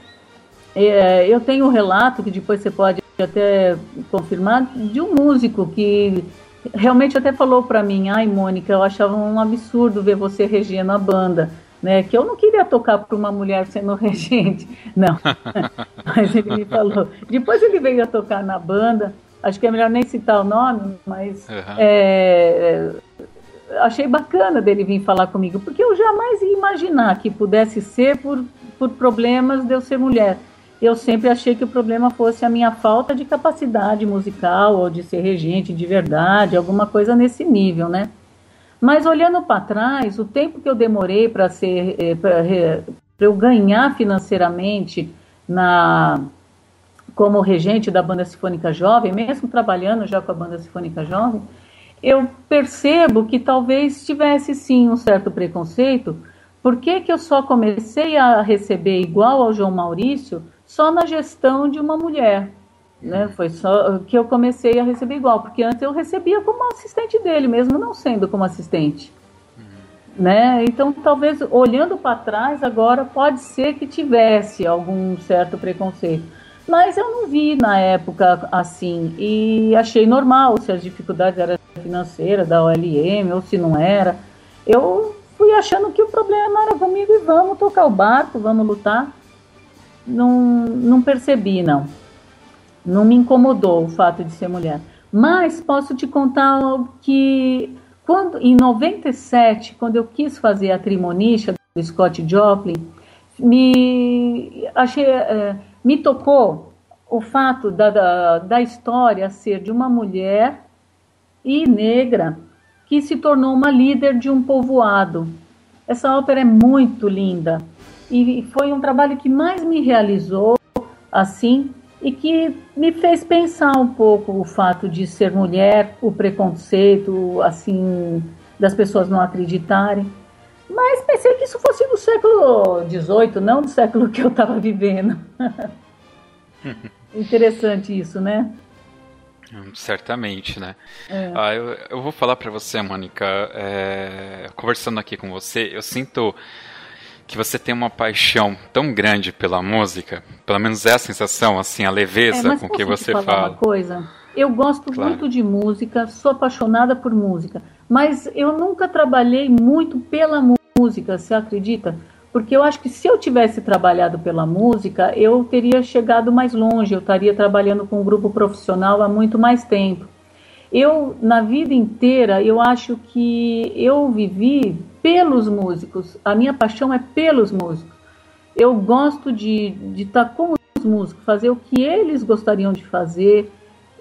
é, eu tenho um relato que depois você pode até confirmar de um músico que realmente até falou para mim, ai Mônica, eu achava um absurdo ver você regendo a banda né? Que eu não queria tocar para uma mulher sendo regente, [LAUGHS] não. [LAUGHS] mas ele me falou. Depois ele veio a tocar na banda. Acho que é melhor nem citar o nome, mas uhum. é, achei bacana dele vir falar comigo, porque eu jamais ia imaginar que pudesse ser por, por problemas de eu ser mulher. Eu sempre achei que o problema fosse a minha falta de capacidade musical ou de ser regente de verdade, alguma coisa nesse nível, né? Mas olhando para trás, o tempo que eu demorei para ser eh, para eu ganhar financeiramente na como regente da banda sinfônica jovem, mesmo trabalhando já com a banda sinfônica jovem, eu percebo que talvez tivesse sim um certo preconceito. Por que, que eu só comecei a receber igual ao João Maurício só na gestão de uma mulher? Né? Foi só que eu comecei a receber igual, porque antes eu recebia como assistente dele, mesmo não sendo como assistente. Uhum. Né? Então, talvez olhando para trás agora, pode ser que tivesse algum certo preconceito. Mas eu não vi na época assim e achei normal se as dificuldades eram financeiras da OLM ou se não era. Eu fui achando que o problema era comigo e vamos tocar o barco, vamos lutar. Não, não percebi, não. Não me incomodou o fato de ser mulher. Mas posso te contar que quando, em 97, quando eu quis fazer a Trimonicha do Scott Joplin, me, achei, é, me tocou o fato da, da, da história ser de uma mulher e negra que se tornou uma líder de um povoado. Essa ópera é muito linda e foi um trabalho que mais me realizou assim e que me fez pensar um pouco o fato de ser mulher, o preconceito, assim, das pessoas não acreditarem. Mas pensei que isso fosse do século XVIII, não do século que eu estava vivendo. [LAUGHS] Interessante isso, né? Hum, certamente, né? É. Ah, eu, eu, vou falar para você, Mônica, é, conversando aqui com você, eu sinto que você tem uma paixão tão grande pela música, pelo menos é a sensação, assim, a leveza é, com que você falar fala. Uma coisa, eu gosto claro. muito de música, sou apaixonada por música, mas eu nunca trabalhei muito pela música, você acredita? Porque eu acho que se eu tivesse trabalhado pela música, eu teria chegado mais longe, eu estaria trabalhando com um grupo profissional há muito mais tempo. Eu, na vida inteira, eu acho que eu vivi pelos músicos. A minha paixão é pelos músicos. Eu gosto de estar tá com os músicos, fazer o que eles gostariam de fazer.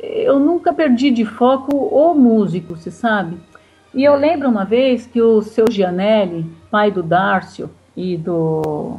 Eu nunca perdi de foco o músico, você sabe? E eu lembro uma vez que o seu Gianelli, pai do Dárcio e do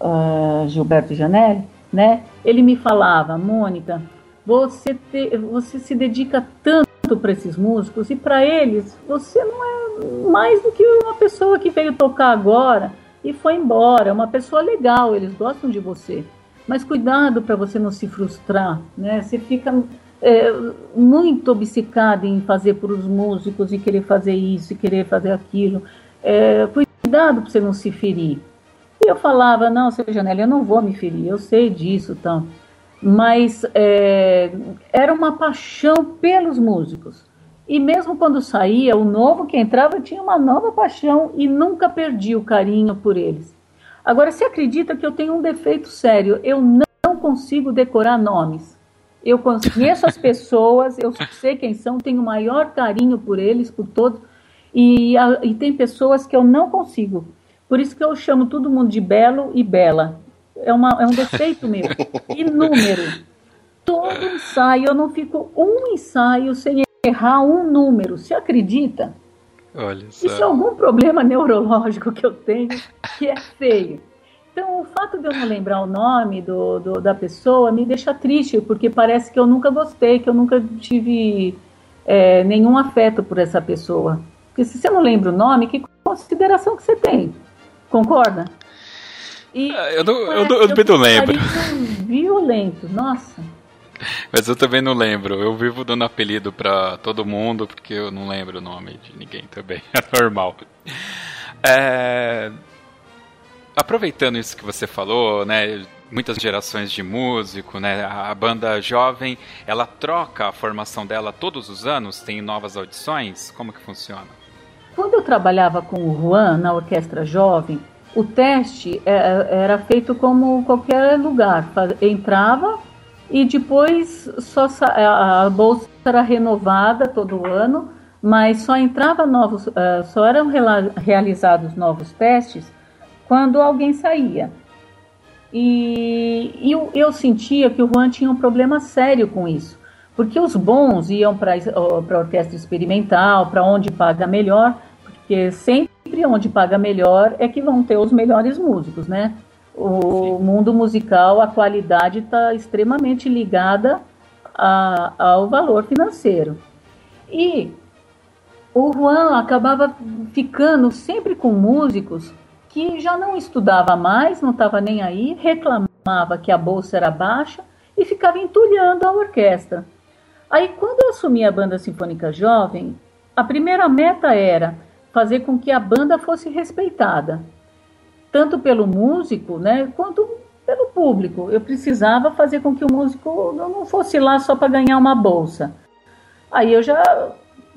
uh, Gilberto Gianelli, né? Ele me falava, Mônica, você, te, você se dedica tanto para esses músicos e para eles você não é mais do que uma pessoa que veio tocar agora e foi embora. É uma pessoa legal, eles gostam de você. Mas cuidado para você não se frustrar, né? Você fica é, muito obcecado em fazer por os músicos e querer fazer isso e querer fazer aquilo. É, cuidado para você não se ferir. E eu falava, não, seu Janela, eu não vou me ferir, eu sei disso, então mas é, era uma paixão pelos músicos. E mesmo quando saía, o novo que entrava tinha uma nova paixão e nunca perdi o carinho por eles. Agora, se acredita que eu tenho um defeito sério, eu não consigo decorar nomes. Eu conheço as [LAUGHS] pessoas, eu sei quem são, tenho o maior carinho por eles, por todos, e, e tem pessoas que eu não consigo. Por isso que eu chamo todo mundo de belo e bela é, uma, é um defeito meu. [LAUGHS] E número. todo ensaio, eu não fico um ensaio sem errar um número. Você acredita? Olha só. Isso é algum problema neurológico que eu tenho que é feio. Então, o fato de eu não lembrar o nome do, do, da pessoa me deixa triste, porque parece que eu nunca gostei, que eu nunca tive é, nenhum afeto por essa pessoa. Porque se você não lembra o nome, que consideração que você tem? Concorda? E ah, eu, não, eu, não, eu não lembro. Violento, nossa. [LAUGHS] Mas eu também não lembro. Eu vivo dando apelido pra todo mundo porque eu não lembro o nome de ninguém também. [LAUGHS] É normal. É... Aproveitando isso que você falou, né? Muitas gerações de músico, né? A banda jovem, ela troca a formação dela todos os anos? Tem novas audições? Como que funciona? Quando eu trabalhava com o Juan na orquestra jovem, o teste é, é, era feito como qualquer lugar. Entrava e depois só a bolsa era renovada todo ano, mas só entrava novos, é, só eram realizados novos testes quando alguém saía. E, eu, eu, sentia que o Juan tinha um problema sério com isso, porque os bons iam para a orquestra experimental, para onde paga melhor, porque sempre onde paga melhor é que vão ter os melhores músicos, né? O Sim. mundo musical, a qualidade está extremamente ligada a, ao valor financeiro. E o Juan acabava ficando sempre com músicos que já não estudava mais, não estava nem aí, reclamava que a bolsa era baixa e ficava entulhando a orquestra. Aí, quando eu assumi a banda sinfônica jovem, a primeira meta era fazer com que a banda fosse respeitada, tanto pelo músico, né, quanto pelo público. Eu precisava fazer com que o músico não fosse lá só para ganhar uma bolsa. Aí eu já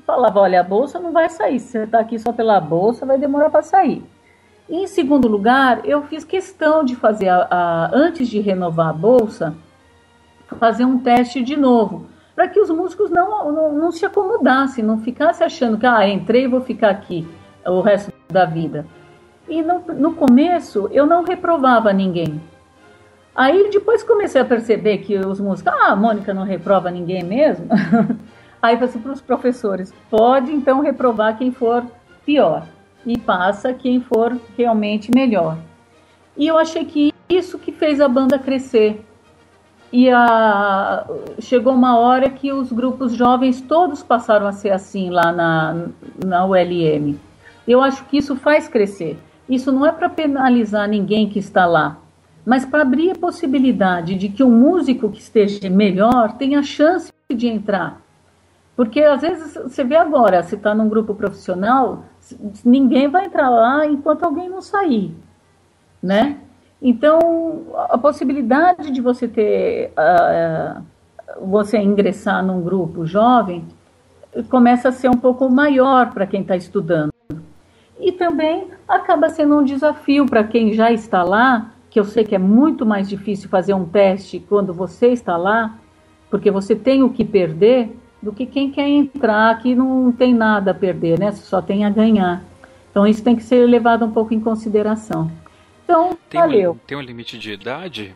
falava, olha, a bolsa não vai sair. Se você está aqui só pela bolsa, vai demorar para sair. E, em segundo lugar, eu fiz questão de fazer, a, a, antes de renovar a bolsa, fazer um teste de novo para que os músicos não, não, não, se acomodassem, não ficassem achando que, ah, entrei e vou ficar aqui o resto da vida. E no, no começo eu não reprovava ninguém. Aí depois comecei a perceber que os músicos, ah, a Mônica não reprova ninguém mesmo. [LAUGHS] Aí falei assim para os professores, pode então reprovar quem for pior e passa quem for realmente melhor. E eu achei que isso que fez a banda crescer, e a, chegou uma hora que os grupos jovens todos passaram a ser assim lá na, na ULM. Eu acho que isso faz crescer. Isso não é para penalizar ninguém que está lá, mas para abrir a possibilidade de que um músico que esteja melhor tenha chance de entrar. Porque às vezes você vê agora, se está num grupo profissional, ninguém vai entrar lá enquanto alguém não sair, né? Então, a possibilidade de você ter, uh, você ingressar num grupo jovem começa a ser um pouco maior para quem está estudando. E também acaba sendo um desafio para quem já está lá, que eu sei que é muito mais difícil fazer um teste quando você está lá, porque você tem o que perder, do que quem quer entrar que não tem nada a perder, né? Só tem a ganhar. Então isso tem que ser levado um pouco em consideração. Então, tem valeu. Um, tem um limite de idade?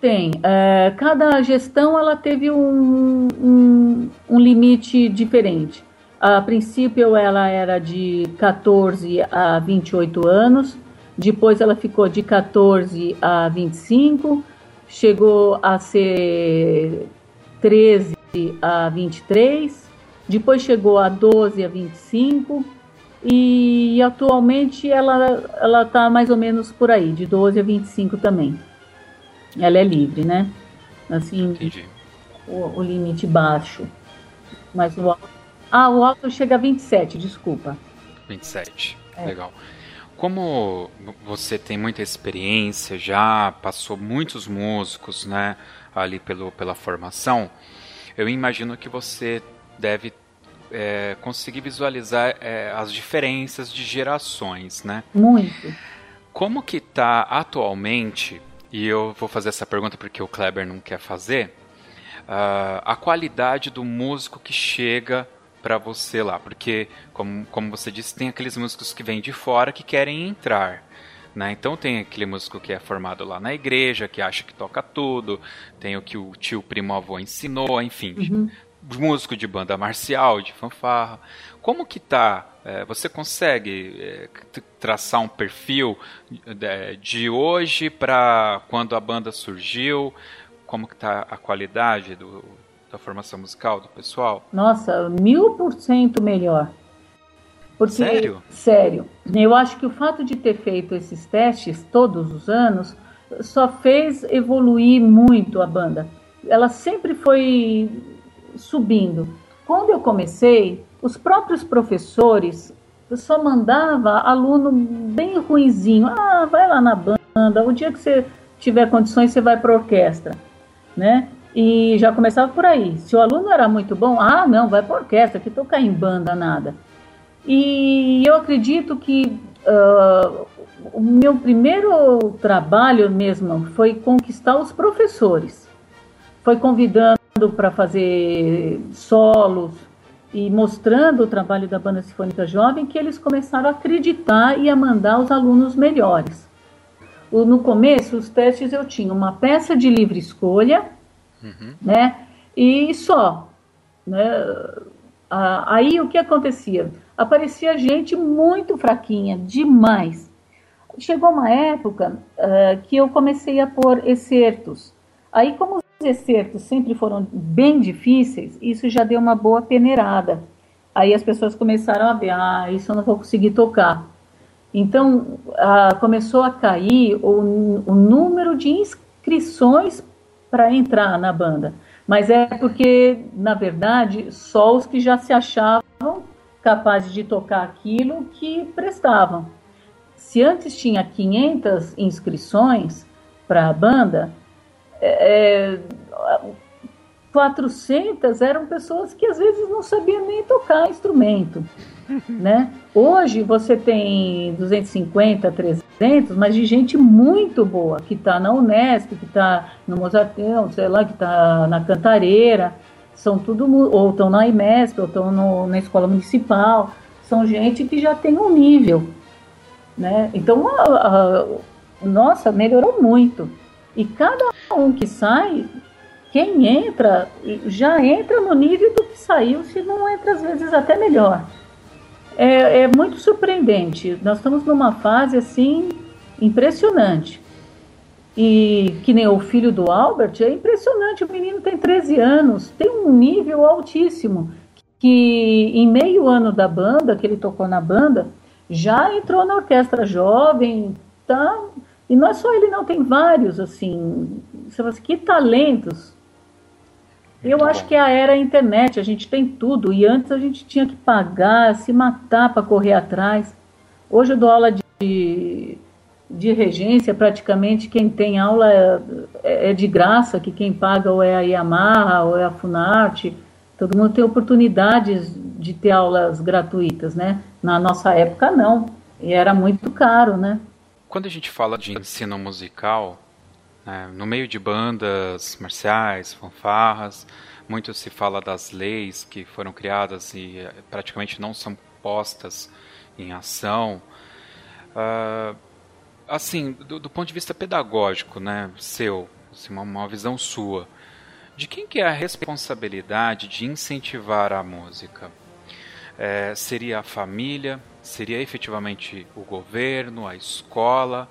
Tem. É, cada gestão ela teve um, um, um, limite diferente. A princípio ela era de 14 a 28 anos, depois ela ficou de 14 a 25, chegou a ser 13 a 23, depois chegou a 12 a 25 e atualmente ela ela está mais ou menos por aí, de 12 a 25 também. Ela é livre, né? Assim, Entendi. O, o limite baixo. Mas o alto. Ah, o alto chega a 27, desculpa. 27, é. legal. Como você tem muita experiência, já passou muitos músicos, né, ali pelo, pela formação, eu imagino que você deve é, conseguir visualizar é, as diferenças de gerações, né? Muito. Como que está atualmente, e eu vou fazer essa pergunta porque o Kleber não quer fazer, uh, a qualidade do músico que chega para você lá, porque como, como você disse, tem aqueles músicos que vêm de fora que querem entrar, Né? Então tem aquele músico que é formado lá na igreja, que acha que toca tudo, tem o que o tio primo avô ensinou, enfim. Uhum. Músico de banda marcial, de fanfarra. Como que tá? É, você consegue é, traçar um perfil de, de hoje para quando a banda surgiu? Como que tá a qualidade do, da formação musical do pessoal? Nossa, mil por cento melhor. Porque, sério? Sério. Eu acho que o fato de ter feito esses testes todos os anos só fez evoluir muito a banda. Ela sempre foi subindo. Quando eu comecei, os próprios professores só mandava aluno bem ruinzinho. Ah, vai lá na banda. O dia que você tiver condições, você vai para orquestra, né? E já começava por aí. Se o aluno era muito bom, ah, não, vai para orquestra, que tocar em banda nada. E eu acredito que uh, o meu primeiro trabalho mesmo foi conquistar os professores. Foi convidando para fazer solos e mostrando o trabalho da Banda Sinfônica Jovem que eles começaram a acreditar e a mandar os alunos melhores. No começo, os testes eu tinha uma peça de livre escolha, uhum. né? E só. Né? Aí o que acontecia? Aparecia gente muito fraquinha, demais. Chegou uma época uh, que eu comecei a pôr excertos. Aí, como os excertos sempre foram bem difíceis, isso já deu uma boa peneirada. Aí as pessoas começaram a ver, ah, isso eu não vou conseguir tocar. Então, uh, começou a cair o, o número de inscrições para entrar na banda. Mas é porque, na verdade, só os que já se achavam capazes de tocar aquilo que prestavam. Se antes tinha 500 inscrições para a banda, é, 400 eram pessoas que às vezes não sabiam nem tocar instrumento. [LAUGHS] né? Hoje você tem 250, 300, mas de gente muito boa, que está na Unesp, que está no Mozartão, sei lá, que está na Cantareira, são tudo, ou estão na IMESP, ou estão na escola municipal, são gente que já tem um nível, né? Então, a, a, nossa, melhorou muito. E cada um que sai, quem entra, já entra no nível do que saiu, se não entra às vezes até melhor é, é muito surpreendente. Nós estamos numa fase assim impressionante. E que nem o filho do Albert, é impressionante. O menino tem 13 anos, tem um nível altíssimo. Que em meio ano da banda, que ele tocou na banda, já entrou na orquestra jovem, tá? E não é só ele, não, tem vários, assim. Você fala assim, que talentos eu acho que a era internet, a gente tem tudo. E antes a gente tinha que pagar, se matar para correr atrás. Hoje eu dou aula de, de regência, praticamente quem tem aula é, é de graça, que quem paga ou é a Yamaha ou é a Funarte. Todo mundo tem oportunidades de ter aulas gratuitas, né? Na nossa época não, e era muito caro, né? Quando a gente fala de ensino musical, né? No meio de bandas marciais, fanfarras, muito se fala das leis que foram criadas e eh, praticamente não são postas em ação. Uh, assim, do, do, ponto de vista pedagógico, né, seu, assim, uma, uma visão sua, de quem que é a responsabilidade de incentivar a música? É, seria a família? Seria efetivamente o governo, a escola?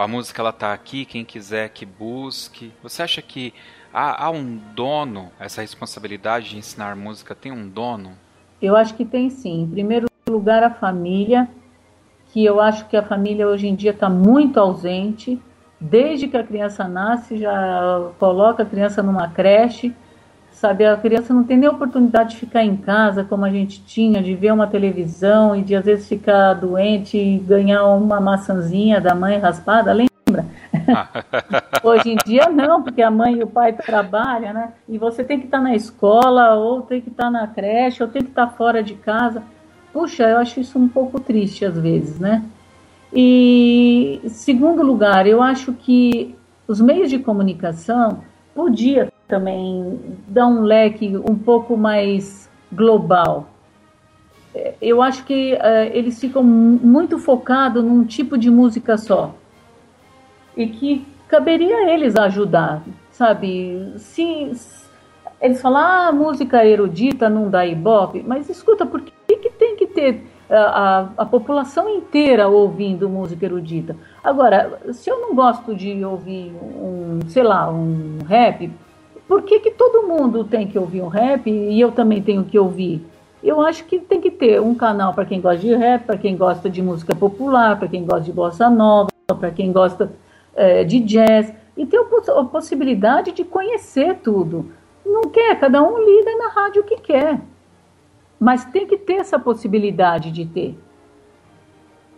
A música ela tá aqui, quem quiser que busque. Você acha que há, há um dono, essa responsabilidade de ensinar música tem um dono? Eu acho que tem sim. Em primeiro lugar, a família, que eu acho que a família hoje em dia está muito ausente. Desde que a criança nasce, já coloca a criança numa creche, sabe? A criança não tem nem oportunidade de ficar em casa como a gente tinha, de ver uma televisão e de às vezes ficar doente e ganhar uma maçãzinha da mãe raspada, lembra? [LAUGHS] Hoje em dia não, porque a mãe e o pai trabalham, né? E você tem que estar na escola, ou tem que estar na creche, ou tem que estar fora de casa. Puxa, eu acho isso um pouco triste às vezes, né? E segundo lugar, eu acho que os meios de comunicação podia também dar um leque um pouco mais global. É, eu acho que uh, eles ficam muito focados num tipo de música só. e que caberia a eles ajudar, sabe? Se, eles falam, ah, música erudita não dá ibope, mas escuta, por que, que tem que ter a, a, a, população inteira ouvindo música erudita? Agora, se eu não gosto de ouvir um, sei lá, um rap, por que, que todo mundo tem que ouvir um rap e eu também tenho que ouvir? Eu acho que tem que ter um canal para quem gosta de rap, para quem gosta de música popular, para quem gosta de bossa nova, para quem gosta é, de jazz, e ter a possibilidade de conhecer tudo. Não quer, cada um liga na rádio que quer. Mas tem que ter essa possibilidade de ter.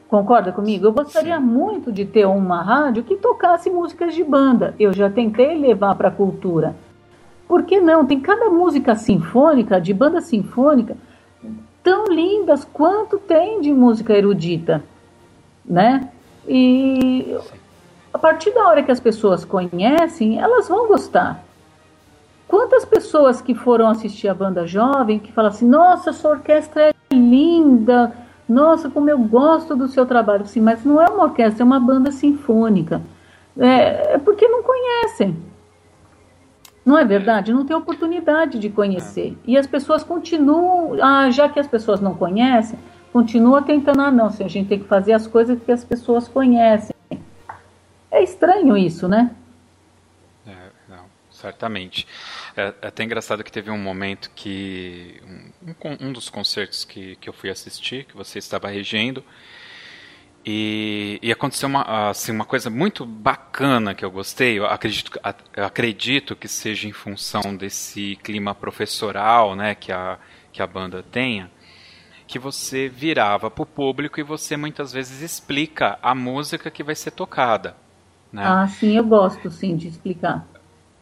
Concorda comigo? Eu gostaria Sim. muito de ter uma rádio que tocasse músicas de banda. Eu já tentei levar para a cultura. Por que não? Tem cada música sinfônica, de banda sinfônica, tão lindas quanto tem de música erudita, né? E a partir da hora que as pessoas conhecem, elas vão gostar. Quantas pessoas que foram assistir a banda jovem que falam assim: nossa, sua orquestra é linda, nossa, como eu gosto do seu trabalho. Sim, mas não é uma orquestra, é uma banda sinfônica. É, é porque não conhecem. Não é verdade? Não tem oportunidade de conhecer. E as pessoas continuam, ah, já que as pessoas não conhecem, continua tentando, ah, não, a gente tem que fazer as coisas que as pessoas conhecem. É estranho isso, né? É, não, certamente. É, é, até engraçado que teve um momento que. Um, um dos concertos que, que eu fui assistir, que você estava regendo, e, e, aconteceu uma, assim, uma coisa muito bacana que eu gostei. Eu acredito, eu acredito que seja em função desse clima professoral né, que, a, que a banda tenha, que você virava para o público e você muitas vezes explica a música que vai ser tocada. Né? Ah, sim, eu gosto sim de explicar.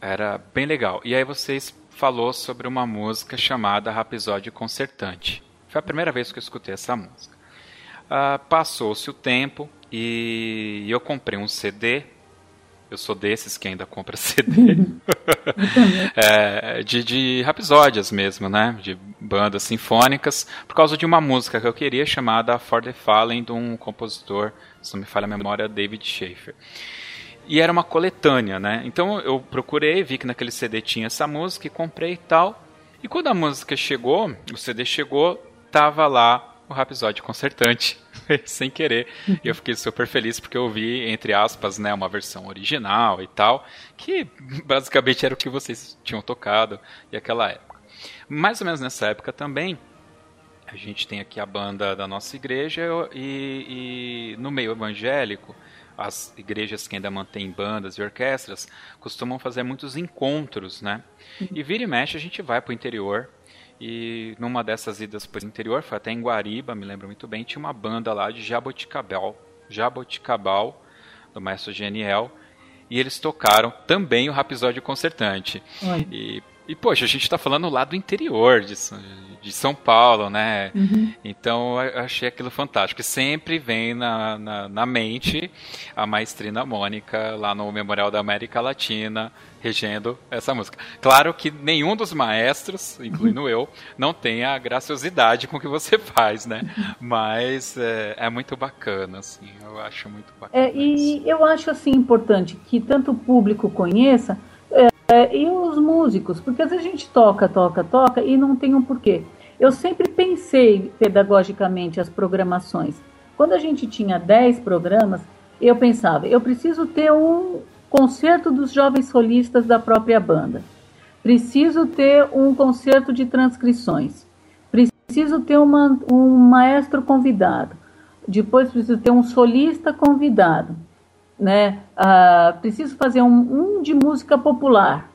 Era bem legal. E aí vocês falou sobre uma música chamada Rapisódio Concertante. Foi a primeira vez que eu escutei essa música. Uh, Passou-se o tempo e eu comprei um CD. Eu sou desses que ainda compra [LAUGHS] CD. [LAUGHS] é, de, de mesmo, né? De bandas sinfônicas, por causa de uma música que eu queria chamada For the Fallen, de um compositor, se não me falha a memória, David Schaefer. E era uma coletânea, né? Então eu procurei, vi que naquele CD tinha essa música e comprei e tal. E quando a música chegou, o CD chegou, tava lá o Rhapsody concertante, [LAUGHS] sem querer. E eu fiquei super feliz porque eu vi, entre aspas, né, uma versão original e tal, que basicamente era o que vocês tinham tocado e aquela época. Mais ou menos nessa época também, a gente tem aqui a banda da nossa igreja e, e no meio evangélico as igrejas que ainda mantêm bandas e orquestras costumam fazer muitos encontros, né? E vira e mexe a gente vai para o interior e numa dessas idas para o interior, foi até em Guariba, me lembro muito bem, tinha uma banda lá de Jaboticabal, Jaboticabal, do maestro Geniel, e eles tocaram também o Rapisódio Concertante. E, e, poxa, a gente está falando lá do interior de, de São Paulo, né? Uhum. Então eu achei aquilo fantástico. E sempre vem na, na, na, mente a maestrina Mônica lá no Memorial da América Latina regendo essa música. Claro que nenhum dos maestros, incluindo eu, não tem a graciosidade com que você faz, né? [LAUGHS] Mas é, é muito bacana, assim. Eu acho muito bacana. É, e eu acho assim importante que tanto o público conheça é, e os músicos, porque às vezes a gente toca, toca, toca e não tem um porquê. Eu sempre pensei pedagogicamente as programações. Quando a gente tinha 10 programas, eu pensava, eu preciso ter um concerto dos jovens solistas da própria banda. Preciso ter um concerto de transcrições. Preciso ter uma, um maestro convidado. Depois preciso ter um solista convidado né? Ah, preciso fazer um, um, de música popular,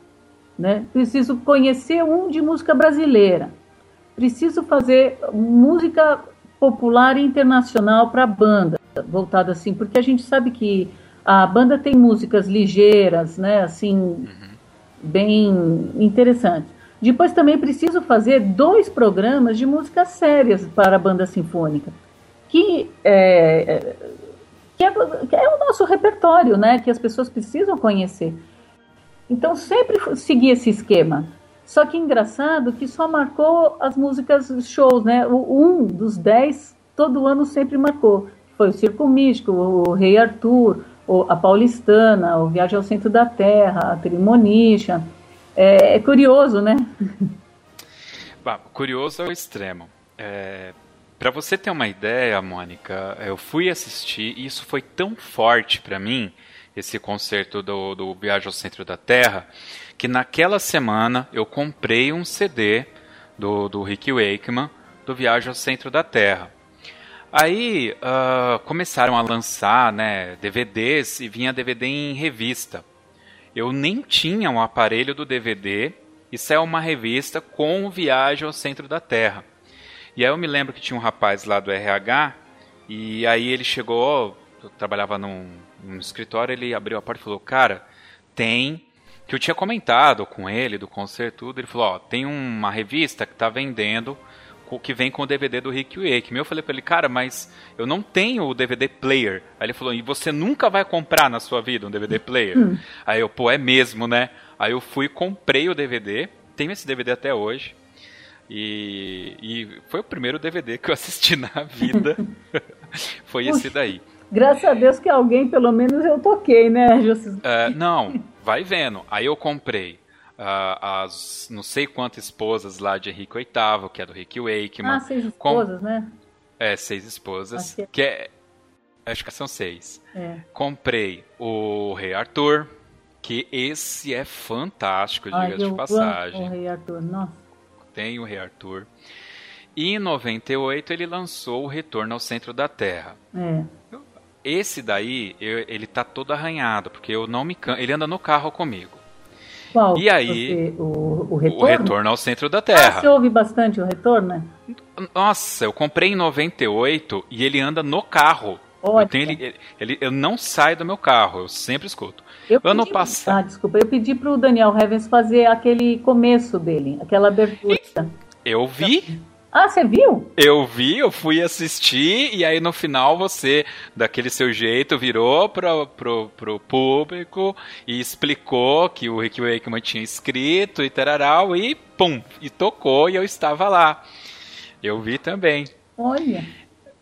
né? Preciso conhecer um de música brasileira. Preciso fazer música popular e internacional para a banda, voltada assim, porque a gente sabe que a banda tem músicas ligeiras, né? Assim, uhum. bem interessantes. Depois também preciso fazer dois programas de músicas sérias para a banda sinfônica, que é, que é, que é o nosso repertório, né? Que as pessoas precisam conhecer. Então sempre segui esse esquema. Só que engraçado que só marcou as músicas shows, né? O um dos dez todo ano sempre marcou. Foi o Circo Místico, o Rei Arthur, a Paulistana, o Viagem ao Centro da Terra, a Trimonicha. É, é curioso, né? [LAUGHS] Bah, curioso é o extremo. É, para você ter uma ideia, Mônica, eu fui assistir e isso foi tão forte para mim, esse concerto do, do Viagem ao Centro da Terra, que naquela semana eu comprei um CD do, do Rick Wakeman do Viagem ao Centro da Terra. Aí uh, começaram a lançar né, DVDs e vinha DVD em revista. Eu nem tinha um aparelho do DVD e saiu uma revista com Viagem ao Centro da Terra. E aí eu me lembro que tinha um rapaz lá do RH e aí ele chegou, eu trabalhava num, num escritório, ele abriu a porta e falou, cara, tem que eu tinha comentado com ele do concerto tudo, ele falou, ó, tem uma revista que está vendendo que vem com o DVD do Rick Wake. Eu falei para ele, cara, mas eu não tenho o DVD player. Aí ele falou, e você nunca vai comprar na sua vida um DVD player? Hum. Aí eu, pô, é mesmo, né? Aí eu fui, comprei o DVD, tenho esse DVD até hoje. E, e foi o primeiro DVD que eu [LAUGHS] assisti na vida. [LAUGHS] foi esse daí. Graças a Deus que alguém, pelo menos, eu toquei, né, Justus? Uh, não, vai vendo. Aí eu comprei uh, as não sei quantas esposas lá de Henrique VIII, que é do Rick Wakeman. Ah, seis esposas, com... né? É, seis esposas. Que... que é... Acho que são seis. É. Comprei o Rei Arthur, que esse é fantástico, diga de passagem. o Rei Arthur, nossa. Tem o Rei Arthur. E em 98 ele lançou o Retorno ao Centro da Terra. É. Esse daí, eu, ele tá todo arranhado, porque eu não me can... ele anda no carro comigo. Qual? E aí, você, o, o, retorno? o retorno ao centro da Terra. Ah, você ouve bastante o retorno? Né? Nossa, eu comprei em 98 e ele anda no carro. Eu, tenho, ele, ele, eu não saio do meu carro, eu sempre escuto. Eu ano pedi, passado. Ah, desculpa, eu pedi pro Daniel Heavens fazer aquele começo dele, aquela abertura. Eu vi. Ah, você viu? Eu vi, eu fui assistir, e aí no final você, daquele seu jeito, virou pro, pro, pro público e explicou que o Rick Wakeman tinha escrito e tararau, e pum, e tocou e eu estava lá. Eu vi também. Olha.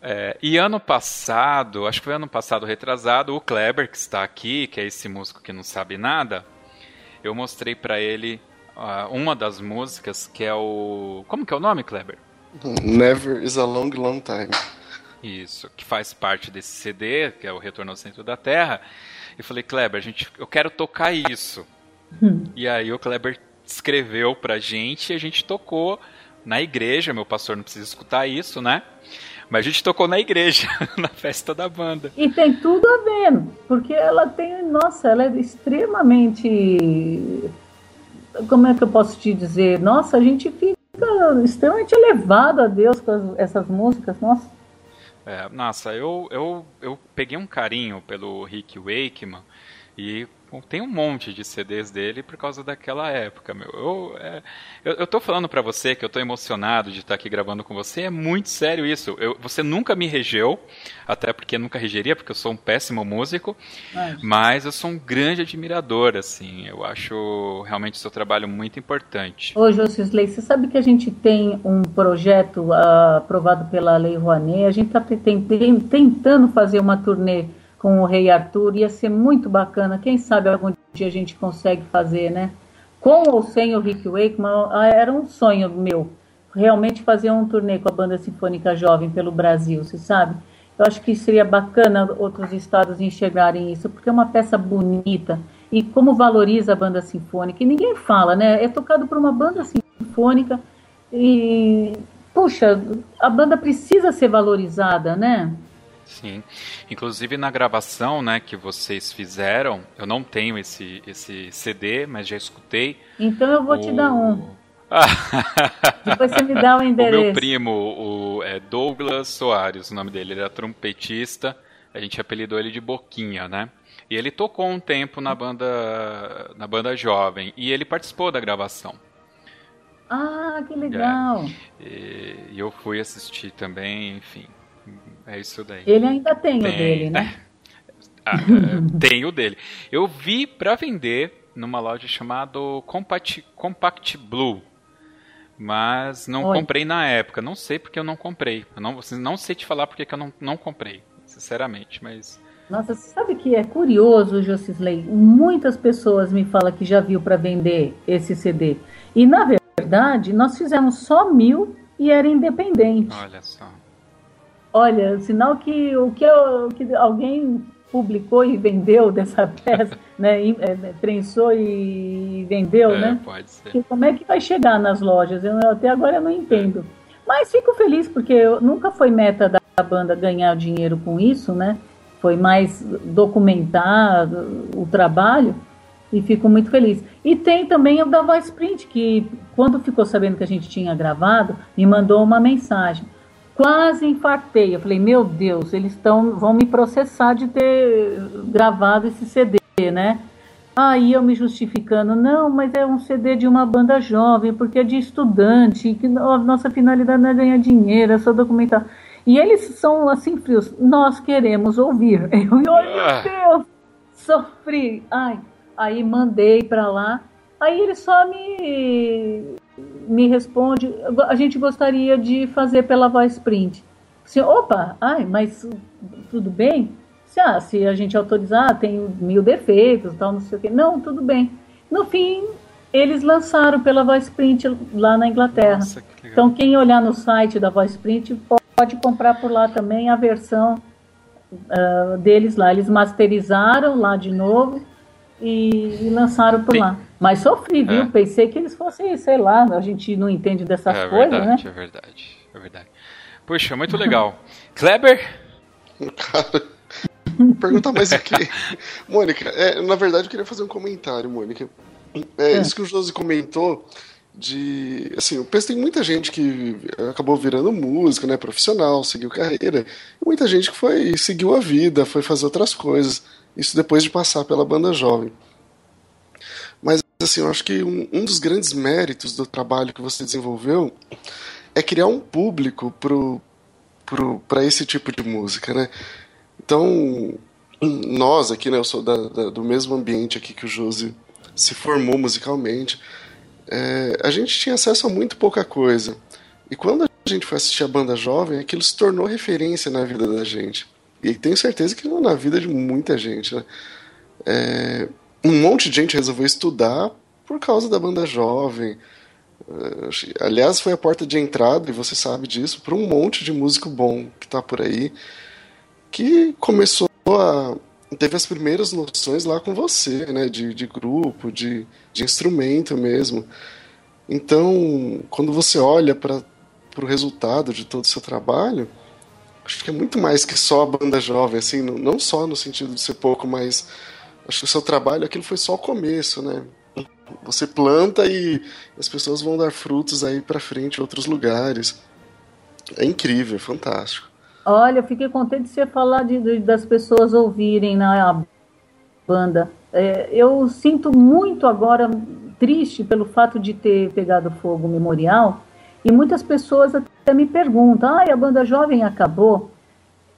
É, e ano passado, acho que foi ano passado retrasado, o Kleber, que está aqui, que é esse músico que não sabe nada, eu mostrei para ele uh, uma das músicas que é o. Como que é o nome, Kleber? Never is a long, long time. Isso, que faz parte desse CD, que é o Retorno ao Centro da Terra. E falei, Kleber, a gente, eu quero tocar isso. Hum. E aí o Kleber escreveu pra gente e a gente tocou na igreja. Meu pastor não precisa escutar isso, né? Mas a gente tocou na igreja, [LAUGHS] na festa da banda. E tem tudo a ver, porque ela tem, nossa, ela é extremamente. Como é que eu posso te dizer? Nossa, a gente fica extremamente elevado a Deus com essas músicas, nossa. É, nossa, eu, eu, eu peguei um carinho pelo Rick Wakeman e tem um monte de CDs dele por causa daquela época, meu. Eu, é, eu, eu tô falando para você que eu tô emocionado de estar aqui gravando com você, é muito sério isso. Eu, você nunca me regeu, até porque nunca regeria, porque eu sou um péssimo músico, mas, mas eu sou um grande admirador, assim. Eu acho realmente o seu trabalho muito importante. Ô, Josisley, você sabe que a gente tem um projeto uh, aprovado pela Lei Rouanet, a gente está tentando fazer uma turnê com o Rei Arthur, ia ser muito bacana. Quem sabe algum dia a gente consegue fazer, né? Com ou sem o Rick Wakeman, ah, era um sonho meu. Realmente fazer um turnê com a Banda Sinfônica Jovem pelo Brasil, você sabe? Eu acho que seria bacana outros estados enxergarem isso, porque é uma peça bonita. E como valoriza a banda sinfônica. E ninguém fala, né? É tocado por uma banda sinfônica e, puxa, a banda precisa ser valorizada, né? Sim. Inclusive na gravação, né, que vocês fizeram, eu não tenho esse, esse CD, mas já escutei. Então eu vou o... te dar um. [LAUGHS] Depois você me dá o endereço. O meu primo, o é Douglas Soares, o nome dele, ele era trompetista. A gente apelidou ele de Boquinha, né? E ele tocou um tempo na banda na banda jovem e ele participou da gravação. Ah, que legal! É. E eu fui assistir também, enfim. É isso daí. Ele ainda tem, tem. o dele, né? [LAUGHS] ah, tem o dele. Eu vi para vender numa loja chamada Compact, Compact Blue. Mas não Oi. comprei na época. Não sei porque eu não comprei. Eu não, não sei te falar porque que eu não, não comprei, sinceramente. Mas Nossa, sabe que é curioso, Jocisley? Muitas pessoas me falam que já viu para vender esse CD. E na verdade, nós fizemos só mil e era independente. Olha só. Olha, sinal que o que, eu, que alguém publicou e vendeu dessa [LAUGHS] peça, né? É, né? Prensou e vendeu, é, né? Pode ser. Que, como é que vai chegar nas lojas? Eu, até agora eu não entendo. Mas fico feliz porque nunca foi meta da banda ganhar dinheiro com isso, né? Foi mais documentar o trabalho e fico muito feliz. E tem também o da Voice Print, que quando ficou sabendo que a gente tinha gravado, me mandou uma mensagem. Quase infartei. Eu falei, meu Deus, eles tão, vão me processar de ter gravado esse CD, né? Aí eu me justificando, não, mas é um CD de uma banda jovem, porque é de estudante, que nossa finalidade não é ganhar dinheiro, é só documentar. E eles são assim frios, nós queremos ouvir. [LAUGHS] Eu, ai meu ah. Deus, sofri. Ai, aí mandei para lá. Aí ele só me me responde, a gente gostaria de fazer pela voz print. Assim, opa, ai, mas tudo bem? Se, ah, se a gente autorizar, tem mil defeitos, tal, não sei o quê. Não, tudo bem. No fim, eles lançaram pela voz print lá na Inglaterra. Nossa, que então, quem olhar no site da voz print pode comprar por lá também a versão uh, deles lá. Eles masterizaram lá de novo e, e lançaram por Tem... lá. Mas sofri, viu? É. Pensei que eles fossem, sei lá, a gente não entende dessas é coisas, verdade, né? É verdade, é verdade. Puxa, muito legal. [LAUGHS] Kleber? Cara, [LAUGHS] perguntar mais aqui. [LAUGHS] Mônica, é, na verdade eu queria fazer um comentário, Mônica. É, é. Isso que o Josi comentou de assim, eu penso que tem muita gente que acabou virando músico, né, profissional, seguiu carreira, e muita gente que foi seguiu a vida, foi fazer outras coisas. Isso depois de passar pela banda jovem. Mas assim, eu acho que um, um dos grandes méritos do trabalho que você desenvolveu é criar um público pro para esse tipo de música, né? Então, nós aqui, né, eu sou da, da, do mesmo ambiente aqui que o Josi se formou musicalmente, é, a gente tinha acesso a muito pouca coisa. E quando a gente foi assistir a banda jovem, aquilo se tornou referência na vida da gente. E tenho certeza que na vida de muita gente, né? É, um monte de gente resolveu estudar por causa da banda jovem. É, aliás, foi a porta de entrada, e você sabe disso, para um monte de músico bom que está por aí, que começou a. teve as primeiras noções lá com você, né? De, de grupo, de, de instrumento mesmo. Então, quando você olha para o resultado de todo o seu trabalho, acho que é muito mais que só a banda jovem, assim, não só no sentido de ser pouco, mas acho que o seu trabalho, aquilo foi só o começo, né? Você planta e as pessoas vão dar frutos aí para frente em outros lugares. É incrível, é fantástico. Olha, eu fiquei contente de você falar de, de das pessoas ouvirem na banda. É, eu sinto muito agora triste pelo fato de ter pegado fogo memorial e muitas pessoas até me perguntam: ah, a banda jovem acabou?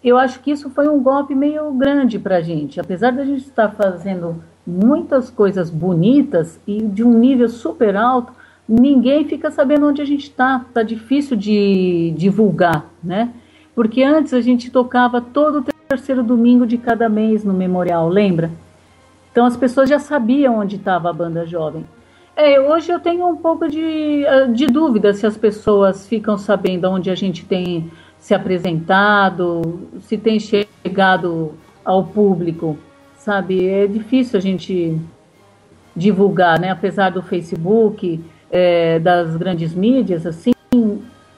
Eu acho que isso foi um golpe meio grande para a gente. Apesar de a gente estar fazendo muitas coisas bonitas e de um nível super alto, ninguém fica sabendo onde a gente está. Está difícil de divulgar, né? Porque antes a gente tocava todo o terceiro domingo de cada mês no memorial, lembra? Então as pessoas já sabiam onde estava a banda jovem. É, hoje eu tenho um pouco de, eh, de dúvida se as pessoas ficam sabendo onde a gente tem se apresentado, se tem chegado ao público, sabe? É difícil a gente divulgar, né? Apesar do Facebook, é, das grandes mídias, assim.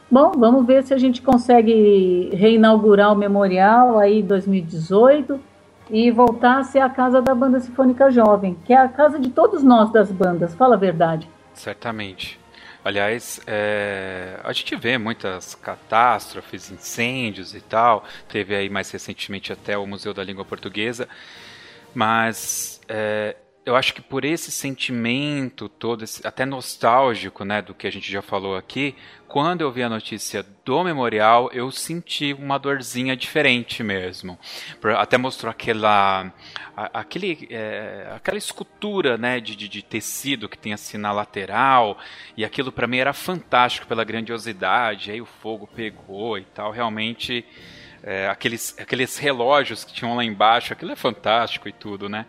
Bom, vamos ver se a gente consegue reinaugurar o memorial aí em 2018 e voltar a ser a casa da banda sinfônica jovem, que é a casa de todos nós das bandas, fala a verdade. Certamente. Aliás, é, a gente vê muitas catástrofes, incêndios e tal. Teve aí mais recentemente até o Museu da Língua Portuguesa. Mas é, eu acho que por esse sentimento todo, esse, até nostálgico, né, do que a gente já falou aqui, quando eu vi a notícia do memorial, eu senti uma dorzinha diferente mesmo. Até mostrou aquela, aquele, é, aquela escultura, né, de, de, tecido que tem assim na lateral, e aquilo para mim era fantástico pela grandiosidade. Aí o fogo pegou e tal, realmente é, aqueles, aqueles relógios que tinham lá embaixo, aquilo é fantástico e tudo, né?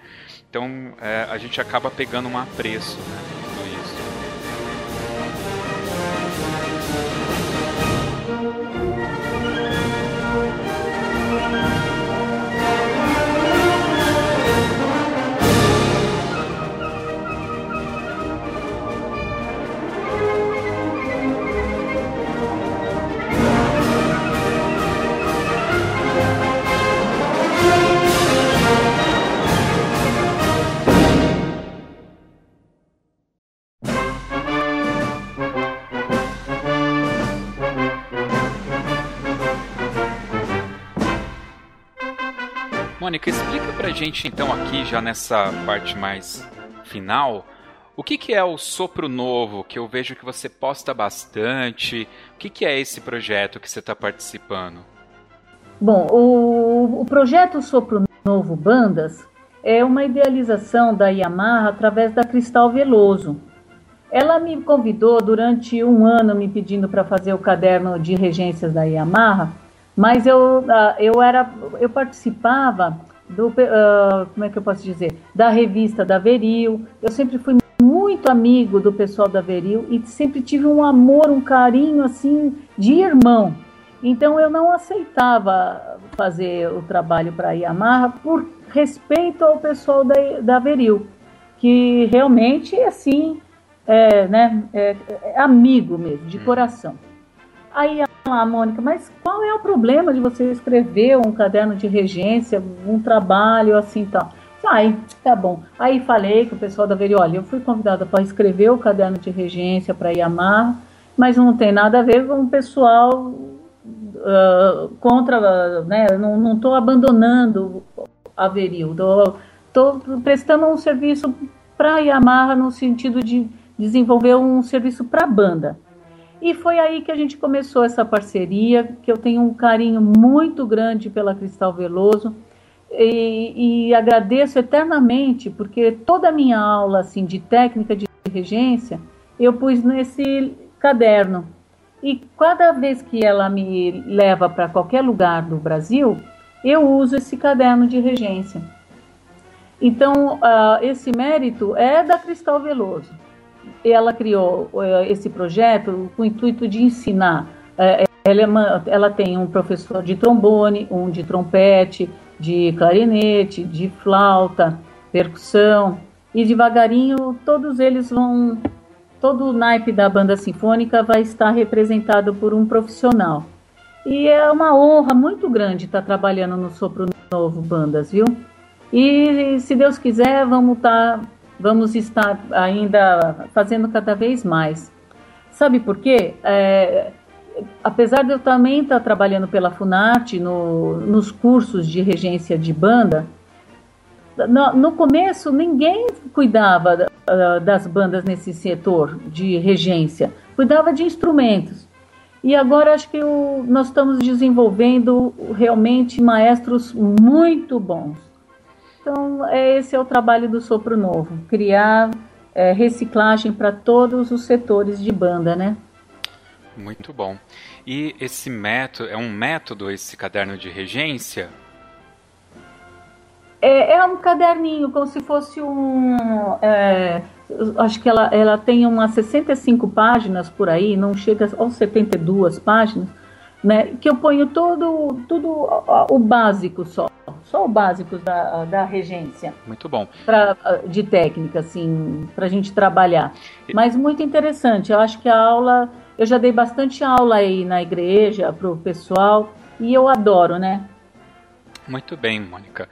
Então é, a gente acaba pegando um apreço, né? Gente então aqui, já nessa parte mais final, o que, que é o Sopro Novo, que eu vejo que você posta bastante? O que, que é esse projeto que você está participando? Bom, o, o projeto Sopro Novo Bandas é uma idealização da Yamaha através da Cristal Veloso. Ela me convidou durante um ano me pedindo para fazer o caderno de regências da Yamaha mas eu, ah, eu era, eu participava do, uh, como é que eu posso dizer, da revista da Veril. Eu sempre fui muito amigo do pessoal da Veril e sempre tive um amor, um carinho assim de irmão. Então eu não aceitava fazer o trabalho para a Yamaha por respeito ao pessoal da, da Veril, que realmente assim é, né, é, é amigo mesmo, de hum. coração. Aí lá, Mônica, mas qual é o problema de você escrever um caderno de regência, um trabalho assim tal? Ai, tá bom. Aí falei com o pessoal da Veri, olha, eu fui convidada para escrever o caderno de regência para Yamaha, mas não tem nada a ver com o pessoal uh, contra, né? Não estou abandonando a Veril, estou prestando um serviço para Yamaha no sentido de desenvolver um serviço para a banda. E foi aí que a gente começou essa parceria, que eu tenho um carinho muito grande pela Cristal Veloso. E, e, agradeço eternamente, porque toda a minha aula assim, de técnica de regência eu pus nesse caderno. E cada vez que ela me leva para qualquer lugar do Brasil, eu uso esse caderno de regência. Então, uh, esse mérito é da Cristal Veloso ela criou eh, esse projeto com o intuito de ensinar. Eh, ela, é ela tem um professor de trombone, um de trompete, de clarinete, de flauta, percussão, e devagarinho todos eles vão. Todo o naipe da banda sinfônica vai estar representado por um profissional. E é uma honra muito grande estar trabalhando no Sopro Novo Bandas, viu? E se Deus quiser, vamos estar vamos estar ainda fazendo cada vez mais. Sabe por quê? É, apesar de eu também estar trabalhando pela Funarte no, nos cursos de regência de banda, no, no começo ninguém cuidava uh, das bandas nesse setor de regência, cuidava de instrumentos. E agora acho que o, nós estamos desenvolvendo realmente maestros muito bons. Então, é, esse é o trabalho do Sopro Novo, criar é, reciclagem para todos os setores de banda, né? Muito bom. E esse método, é um método esse caderno de regência? É, é um caderninho, como se fosse um. É, acho que ela, ela tem umas 65 páginas por aí, não chega aos 72 páginas, né? Que eu ponho todo, tudo o básico só só o básico da, da regência. Muito bom. Pra, de técnica, assim, para a gente trabalhar. Mas muito interessante. Eu acho que a aula. Eu já dei bastante aula aí na igreja para o pessoal e eu adoro, né? Muito bem, Mônica.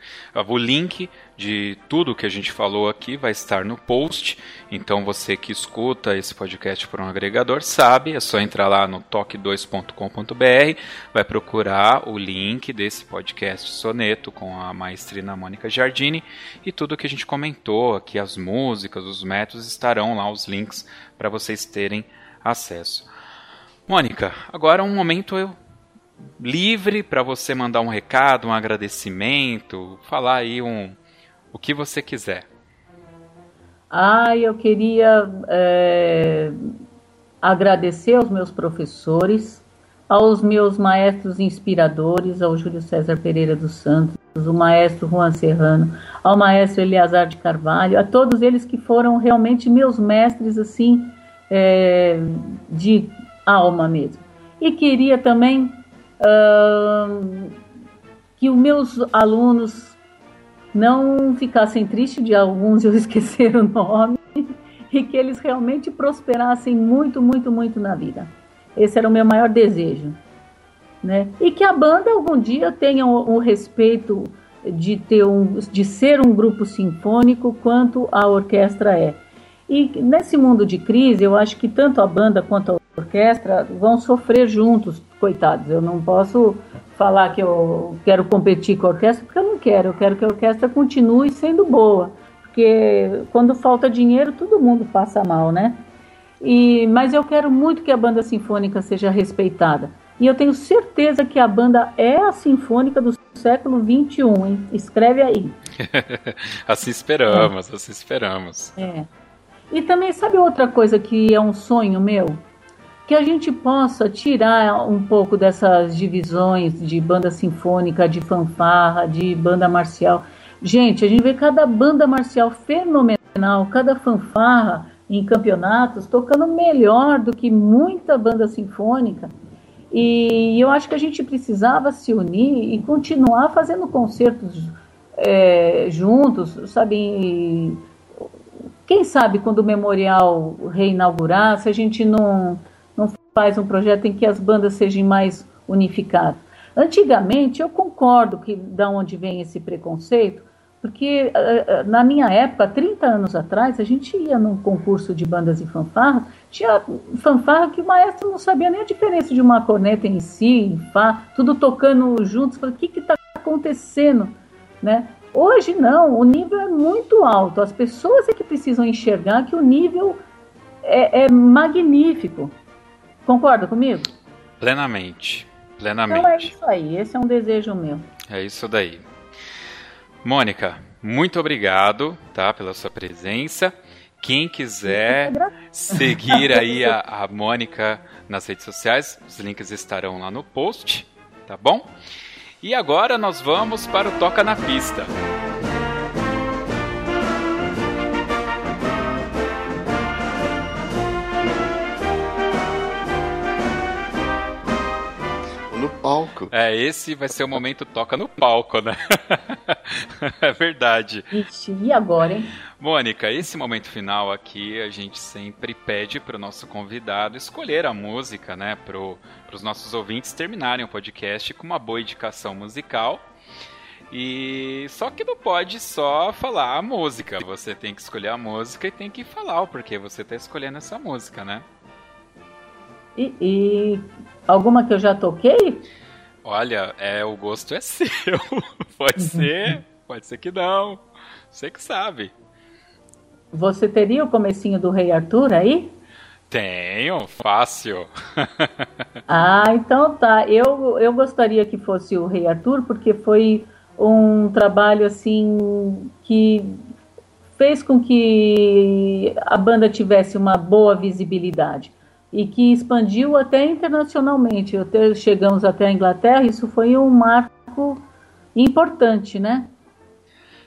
O link de tudo que a gente falou aqui vai estar no post. Então você que escuta esse podcast por um agregador sabe, é só entrar lá no toque2.com.br, vai procurar o link desse podcast Soneto com a maestrina Mônica Giardini e tudo que a gente comentou aqui, as músicas, os métodos estarão lá os links para vocês terem acesso. Mônica, agora um momento eu livre para você mandar um recado, um agradecimento, falar aí um, o que você quiser. Ah, eu queria é, agradecer aos meus professores, aos meus maestros inspiradores, ao Júlio César Pereira dos Santos, o maestro Juan Serrano, ao maestro Eleazar de Carvalho, a todos eles que foram realmente meus mestres, assim, é, de alma mesmo. E queria também que os meus alunos não ficassem tristes de alguns eu [LAUGHS] esquecer o nome e que eles realmente prosperassem muito, muito, muito na vida. Esse era o meu maior desejo. Né? E que a banda algum dia tenha o, o respeito de, ter um, de ser um grupo sinfônico quanto a orquestra é. E nesse mundo de crise, eu acho que tanto a banda quanto a orquestra vão sofrer juntos, coitados. Eu não posso falar que eu quero competir com a orquestra, porque eu não quero. Eu quero que a orquestra continue sendo boa. Porque quando falta dinheiro, todo mundo passa mal, né? E, mas eu quero muito que a banda sinfônica seja respeitada. E eu tenho certeza que a banda é a sinfônica do século XXI, hein? Escreve aí. [LAUGHS] assim esperamos, é. assim esperamos. É. E também, sabe outra coisa que é um sonho meu? Que a gente possa tirar um pouco dessas divisões de banda sinfônica, de fanfarra, de banda marcial. Gente, a gente vê cada banda marcial fenomenal, cada fanfarra em campeonatos, tocando melhor do que muita banda sinfônica. E eu acho que a gente precisava se unir e continuar fazendo concertos é, juntos, sabe? E, quem sabe quando o memorial reinaugurar, se a gente não, não faz um projeto em que as bandas sejam mais unificadas. Antigamente, eu concordo que da onde vem esse preconceito, porque eh, eh, na minha época, 30 anos atrás, a gente ia num concurso de bandas e fanfarra, tinha fanfarra que o maestro não sabia nem a diferença de uma corneta em si, em fá, tudo tocando juntos. Falei, o que está acontecendo? Né? Hoje não, o nível é muito alto. As pessoas é que precisam enxergar que o nível é, é magnífico. Concorda comigo? Plenamente. Plenamente. Então é isso aí, esse é um desejo meu. É isso daí. Mônica, muito obrigado, tá, pela sua presença. Quem quiser seguir [LAUGHS] aí a, a Mônica nas redes sociais, os links estarão lá no post, tá bom? E agora nós vamos para o Toca na Pista. Palco. É, esse vai ser o momento toca no palco, né? [LAUGHS] é verdade. Ixi, e agora, hein? Mônica, esse momento final aqui a gente sempre pede para o nosso convidado escolher a música, né? Para os nossos ouvintes terminarem o podcast com uma boa indicação musical. E só que não pode só falar a música. Você tem que escolher a música e tem que falar o porquê você está escolhendo essa música, né? E, e, alguma que eu já toquei? Olha, é o gosto é [LAUGHS] seu. pode ser, pode ser que não. Você que sabe. Você teria o comecinho do Rei Arthur aí? Tenho, fácil. [LAUGHS] ah, então tá. Eu, eu gostaria que fosse o Rei Arthur, porque foi um trabalho assim que fez com que a banda tivesse uma boa visibilidade e que expandiu até internacionalmente. Até, chegamos até a Inglaterra, isso foi um marco importante, né?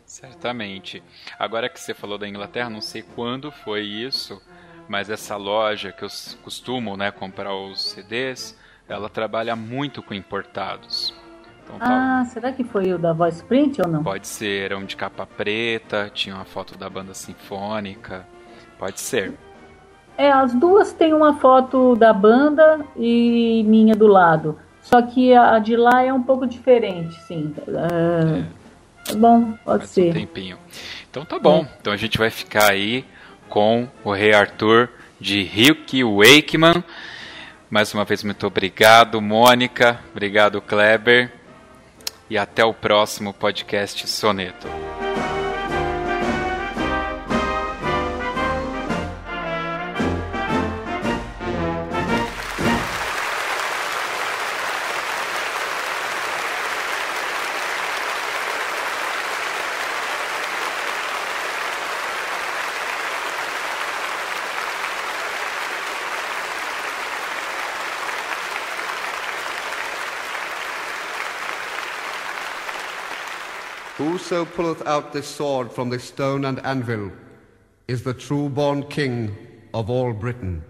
Certamente. Agora que você falou da Inglaterra, não sei quando foi isso, mas essa loja que eu costumo né, comprar os CDs, ela trabalha muito com importados. Então, tá ah, tá... será que foi o da Voice Print ou não? Pode ser, era um de capa preta, tinha uma foto da banda sinfônica. Pode ser. É, as duas têm uma foto da banda e minha do lado. Só que a de lá é um pouco diferente, sim. É, é. Bom, pode Faz ser. Um tempinho. Então tá bom. É. Então a gente vai ficar aí com o Rei Arthur de Ryuki Wakeman. Mais uma vez, muito obrigado, Mônica. Obrigado, Kleber. E até o próximo podcast Soneto. Whoso pulleth out this sword from this stone and anvil is the true born king of all Britain.